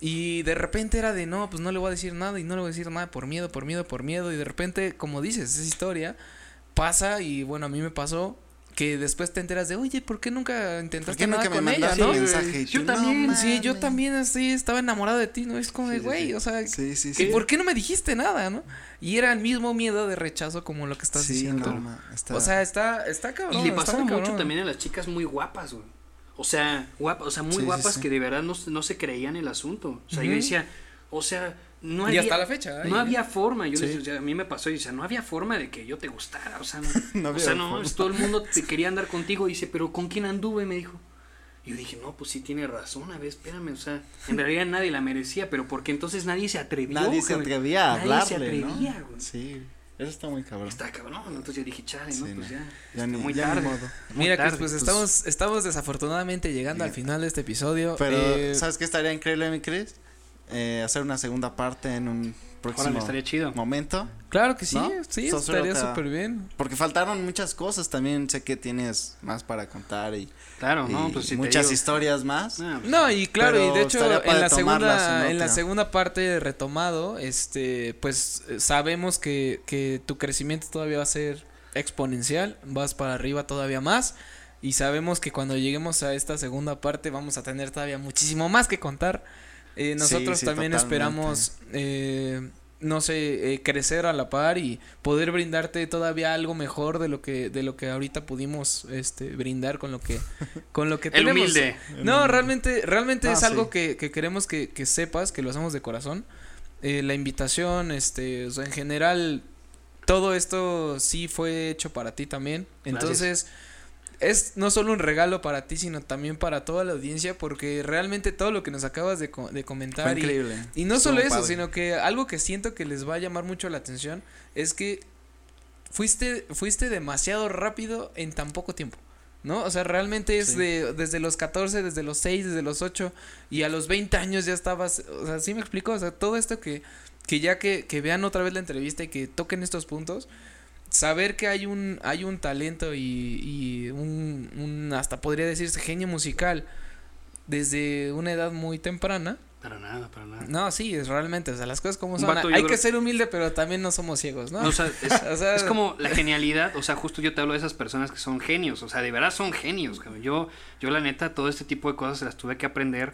Y de repente era de, no, pues no le voy a decir nada y no le voy a decir nada por miedo, por miedo, por miedo. Y de repente, como dices, esa historia pasa y bueno, a mí me pasó que después te enteras de, oye, ¿por qué nunca intentaste ¿Por qué nada nunca me con ella, mandaste no? mensaje? Y Yo tú, también, "No Sí, yo mames". también así estaba enamorado de ti, ¿no? Es como de, Sí, güey, sí. o sea, Sí, sí, ¿y sí. por qué no me dijiste nada, no? Y era el mismo miedo de rechazo como lo que estás Sí, diciendo. no, ma, está- O sea, está, está cabrón. Y le pasaba mucho cabrón. también a las chicas muy guapas, güey. O sea, guapas, o sea, muy guapas sí. que de verdad no, no se creían el asunto. O sea, yo Ujú. decía, o sea, no Y había. hasta la fecha. No ahí. había forma, yo Sí. les decía, a mí me pasó y decía, no había forma de que yo te gustara, o sea, no, No o sea, no, todo el mundo te quería andar contigo y dice, pero ¿con quién anduve? me dijo. Y yo dije, no, pues sí tiene razón, a ver, espérame, o sea, en realidad nadie la merecía, pero porque entonces nadie se atrevió. Nadie se atrevía a Nadie se hablarle, ¿no? atrevía, güey. Sí. Eso está muy cabrón. Está cabrón, entonces yo dije, chale, no, Sí, pues no. ya. Ya está ni- muy ya ni tarde. modo. muy Mira, Chris, tarde, pues pues- estamos, estamos desafortunadamente llegando al final de este episodio. Pero, Eh, ¿sabes qué estaría increíble, mi Chris? Eh, hacer una segunda parte en un próximo Órale, estaría chido. momento. claro que sí, ¿No? sí, estaría súper bien. Porque faltaron muchas cosas. También sé que tienes más para contar y, Claro, no, pues si te muchas digo- historias más. Ah, pues, No, y claro, y de hecho en la segunda en la segunda parte retomado, este, pues eh, sabemos que, que tu crecimiento todavía va a ser exponencial, vas para arriba todavía más y sabemos que cuando lleguemos a esta segunda parte vamos a tener todavía muchísimo más que contar. Eh, nosotros sí, también totalmente. esperamos eh, no sé, eh, crecer a la par y poder brindarte todavía algo mejor de lo que de lo que ahorita pudimos este brindar con lo que con lo que El tenemos. humilde. No, realmente, realmente Ah, es algo sí. que, que queremos que, que sepas, que lo hacemos de corazón. Eh, la invitación, este, o sea, en general, todo esto sí fue hecho para ti también. Entonces, es no solo un regalo para ti, sino también para toda la audiencia, porque realmente todo lo que nos acabas de, co- de Fue comentar y, increíble. y no Estuvo solo eso, padre. sino que algo que siento que les va a llamar mucho la atención es que fuiste, fuiste demasiado rápido en tan poco tiempo. ¿No? O sea, realmente es Sí. de desde los 14, desde los 6, desde los 8 y a los 20 años ya estabas, o sea, sí me explico, o sea, todo esto que que ya que, que vean otra vez la entrevista y que toquen estos puntos, saber que hay un hay un talento y, y un, un hasta podría decirse genio musical desde una edad muy temprana, Para nada, para nada. no, sí, es realmente, o sea, las cosas como son. Hay creo- que ser humilde, pero también no somos ciegos, ¿no? O sea, es, O sea, es como la genialidad, o sea, justo yo te hablo de esas personas que son genios, o sea, de verdad son genios. Yo, yo la neta, todo este tipo de cosas se las tuve que aprender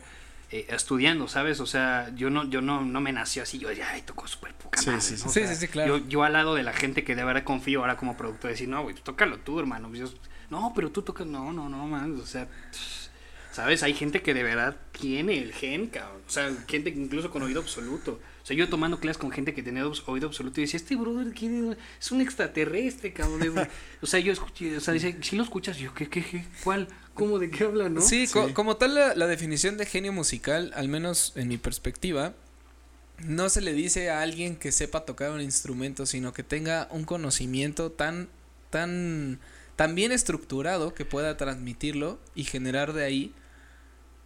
eh, estudiando, ¿sabes? O sea, yo no, yo no, no me nació así, yo, ay, tocó súper poca Sí, madre, sí, ¿no? sí. Sí, sea, sí, sí, claro. Yo, yo al lado de la gente que de verdad confío ahora como productor, decir, no, güey, tócalo tú, hermano. Pues yo, no, pero tú tocas, no, no, no, man, o sea, ¿sabes? Hay gente que de verdad tiene el gen, cabrón. O sea, gente que incluso con oído absoluto. O sea, yo tomando clases con gente que tenía oído absoluto y decía, este brother ¿quién es? es un extraterrestre, cabrón. O sea, yo escuché, o sea, dice, si lo escuchas, yo, ¿qué, qué, qué? ¿Cuál? ¿Cómo? ¿De qué habla, no? Sí, co- como tal la, la definición de genio musical, al menos en mi perspectiva, no se le dice a alguien que sepa tocar un instrumento, sino que tenga un conocimiento tan, tan, tan bien estructurado que pueda transmitirlo y generar de ahí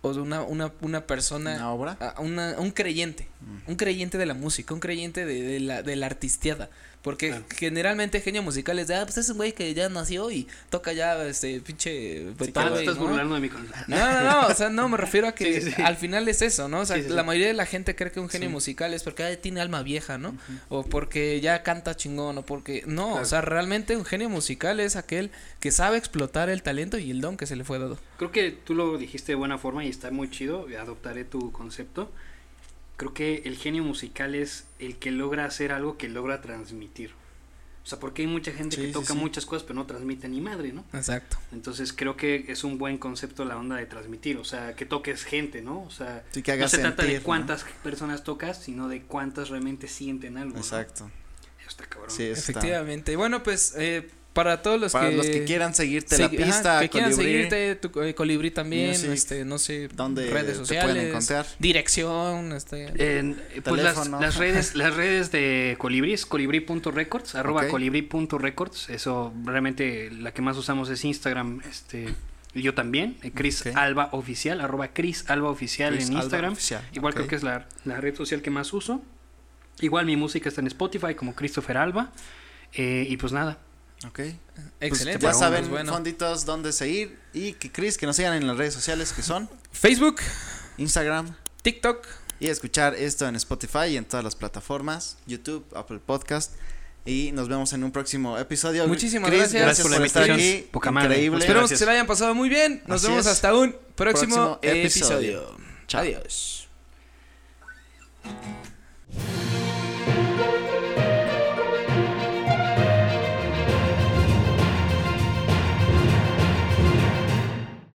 o de una, una, una persona, ¿Una obra? a- una- un creyente, Mm. un creyente de la música, un creyente de, de la, de la artisteada. Porque Claro. generalmente genio musical es de, ah, pues es un güey que ya nació y toca ya, este, pinche Ah, estás ¿no? burlando de mi con- No, no, no, o sea, no, me refiero a que Sí, sí, sí. al final es eso, ¿no? O sea, la mayoría de la gente cree que un genio musical es porque ay, tiene alma vieja, ¿no? O porque ya canta chingón, o porque... No, Claro. o sea, realmente un genio musical es aquel que sabe explotar el talento y el don que se le fue dado. Creo que tú lo dijiste de buena forma y está muy chido, adoptaré tu concepto. Creo que el genio musical es el que logra hacer algo que logra transmitir. O sea, porque hay mucha gente Sí, que sí, toca sí. muchas cosas pero no transmite ni madre, ¿no? Exacto. Entonces creo que es un buen concepto la onda de transmitir, o sea, que toques gente, ¿no? O sea, Sí, que no se trata de ¿no? cuántas personas tocas, sino de cuántas realmente sienten algo. ¿no? Exacto. Eso está cabrón. Sí, eso está. Efectivamente. Bueno, pues eh, para todos los Para que... los que quieran seguirte segui- la ajá, pista, que quieran Colibrí, seguirte, tu eh, Colibrí también, Music, este, no sé, ¿dónde redes te sociales, pueden encontrar? dirección, este... En, pues las, las redes las redes de Colibrí es colibrí.records arroba Ok. colibrí.records eso realmente la que más usamos es Instagram este yo también eh, Chris Ok. Alba oficial arroba Chris Alba oficial Chris en Instagram. Oficial, igual creo que es la, la red social que más uso. Igual mi música está en Spotify como Christopher Alba eh, y pues nada Ok. Pues Excelente. ya pues saben, bueno. fonditos, dónde seguir. Y que Chris, que nos sigan en las redes sociales que son Facebook, Instagram. TikTok, Y escuchar esto en Spotify y en todas las plataformas. YouTube, Apple Podcast. Y nos vemos en un próximo episodio. Muchísimas Chris, gracias. Gracias por, Por la estar invitación. aquí. Poca madre. Increíble. Muchas Esperemos gracias. que se la hayan pasado muy bien. Nos Así vemos es. hasta un próximo, Próximo episodio. episodio. Chao. Adiós.